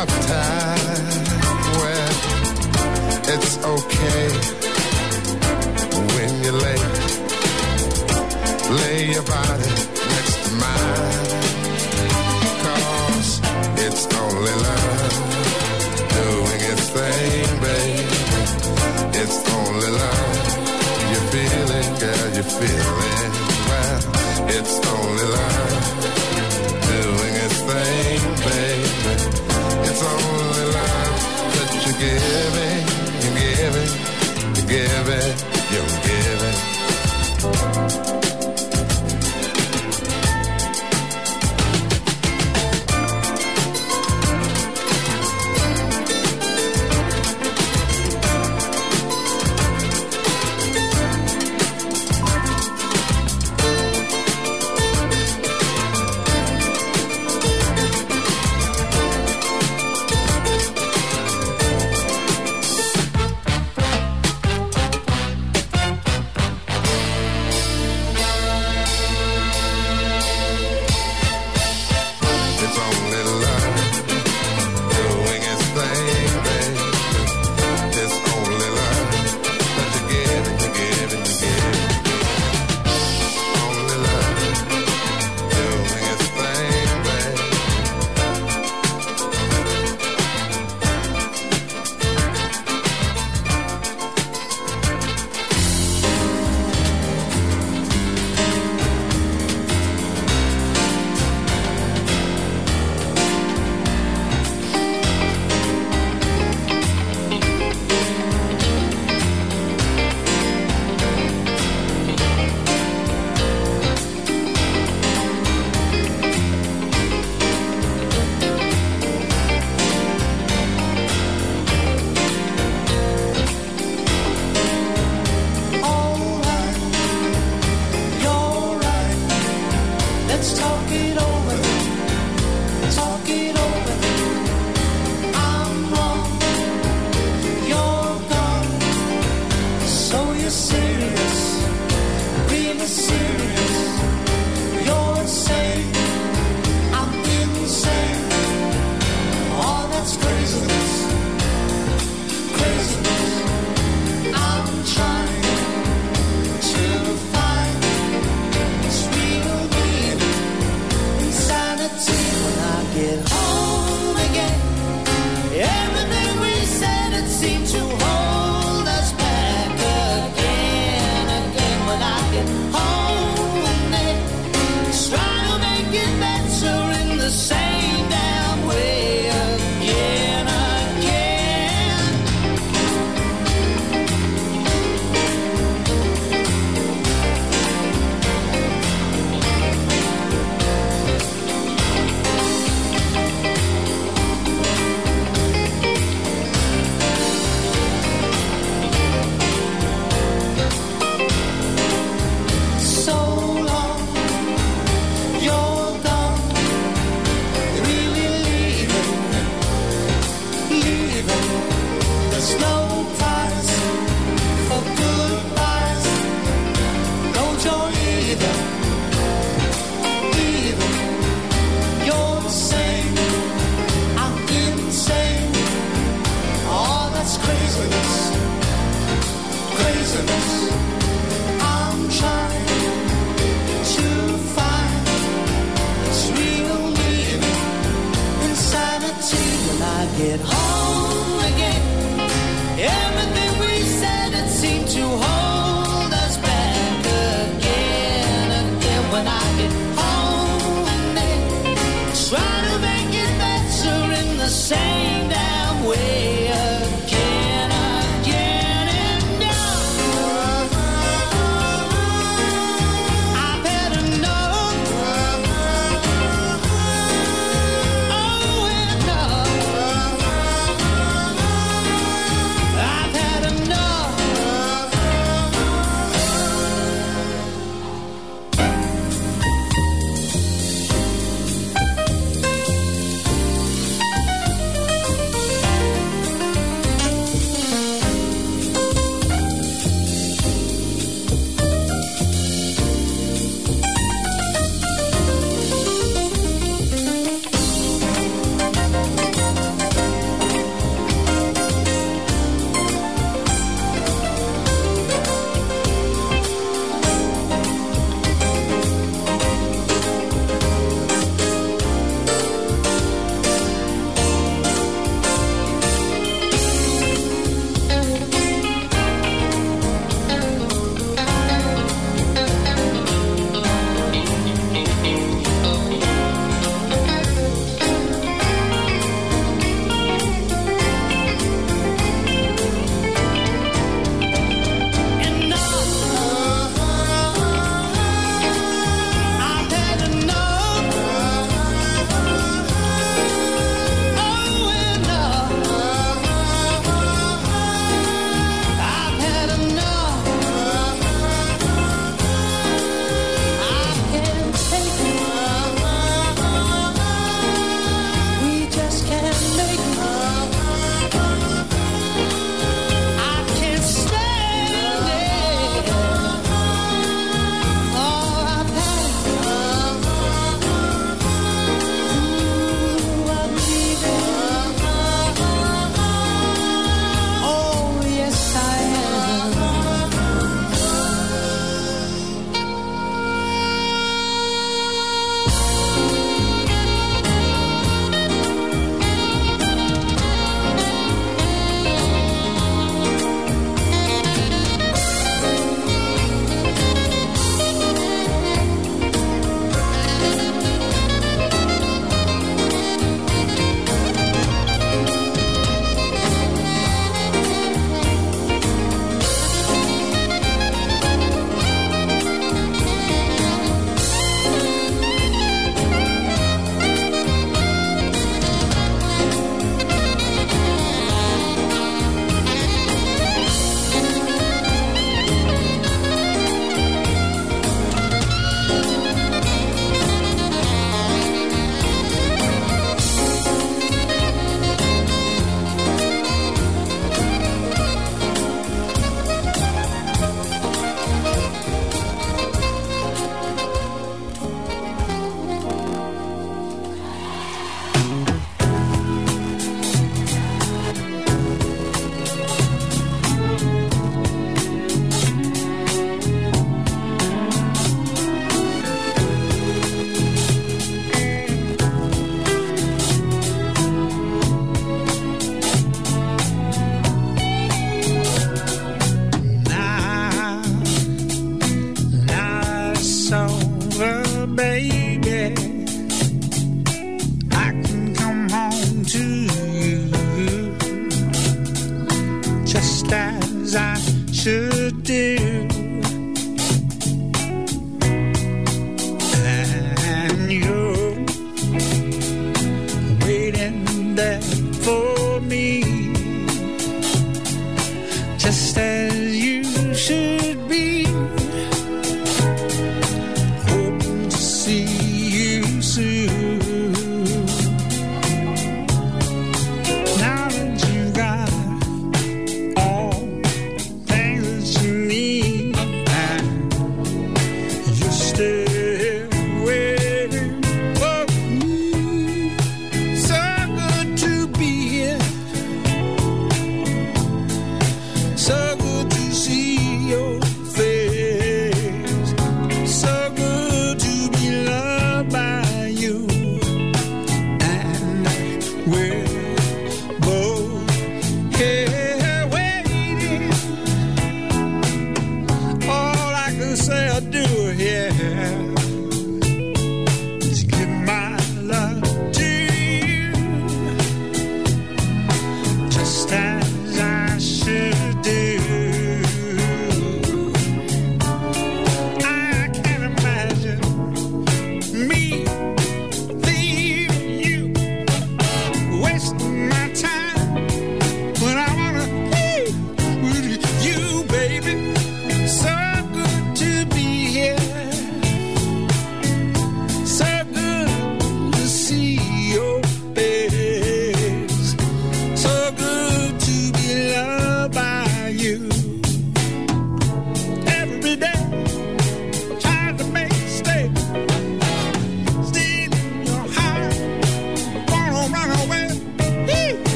of time when it's okay when you lay lay your body next to mine. Cause it's only love doing its thing baby. It's only love. You feel it girl you feel it well. It's only love.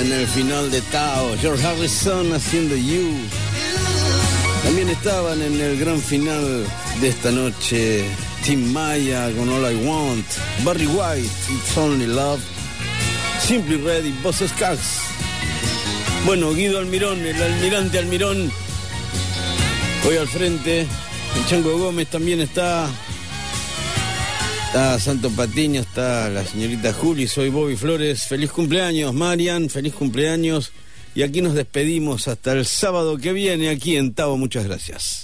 En el final de Tao. George Harrison haciendo You. También estaban en el gran final de esta noche Tim Maya con All I Want, Barry White, It's Only Love, Simply Ready, Boss Skaggs. Bueno, Guido Almirón, el almirante Almirón, hoy al frente. El Chango Gómez también está. Está Santo Patiño, está la señorita Juli, soy Bobby Flores. Feliz cumpleaños, Marian, feliz cumpleaños. Y aquí nos despedimos hasta el sábado que viene aquí en Tavo. Muchas gracias.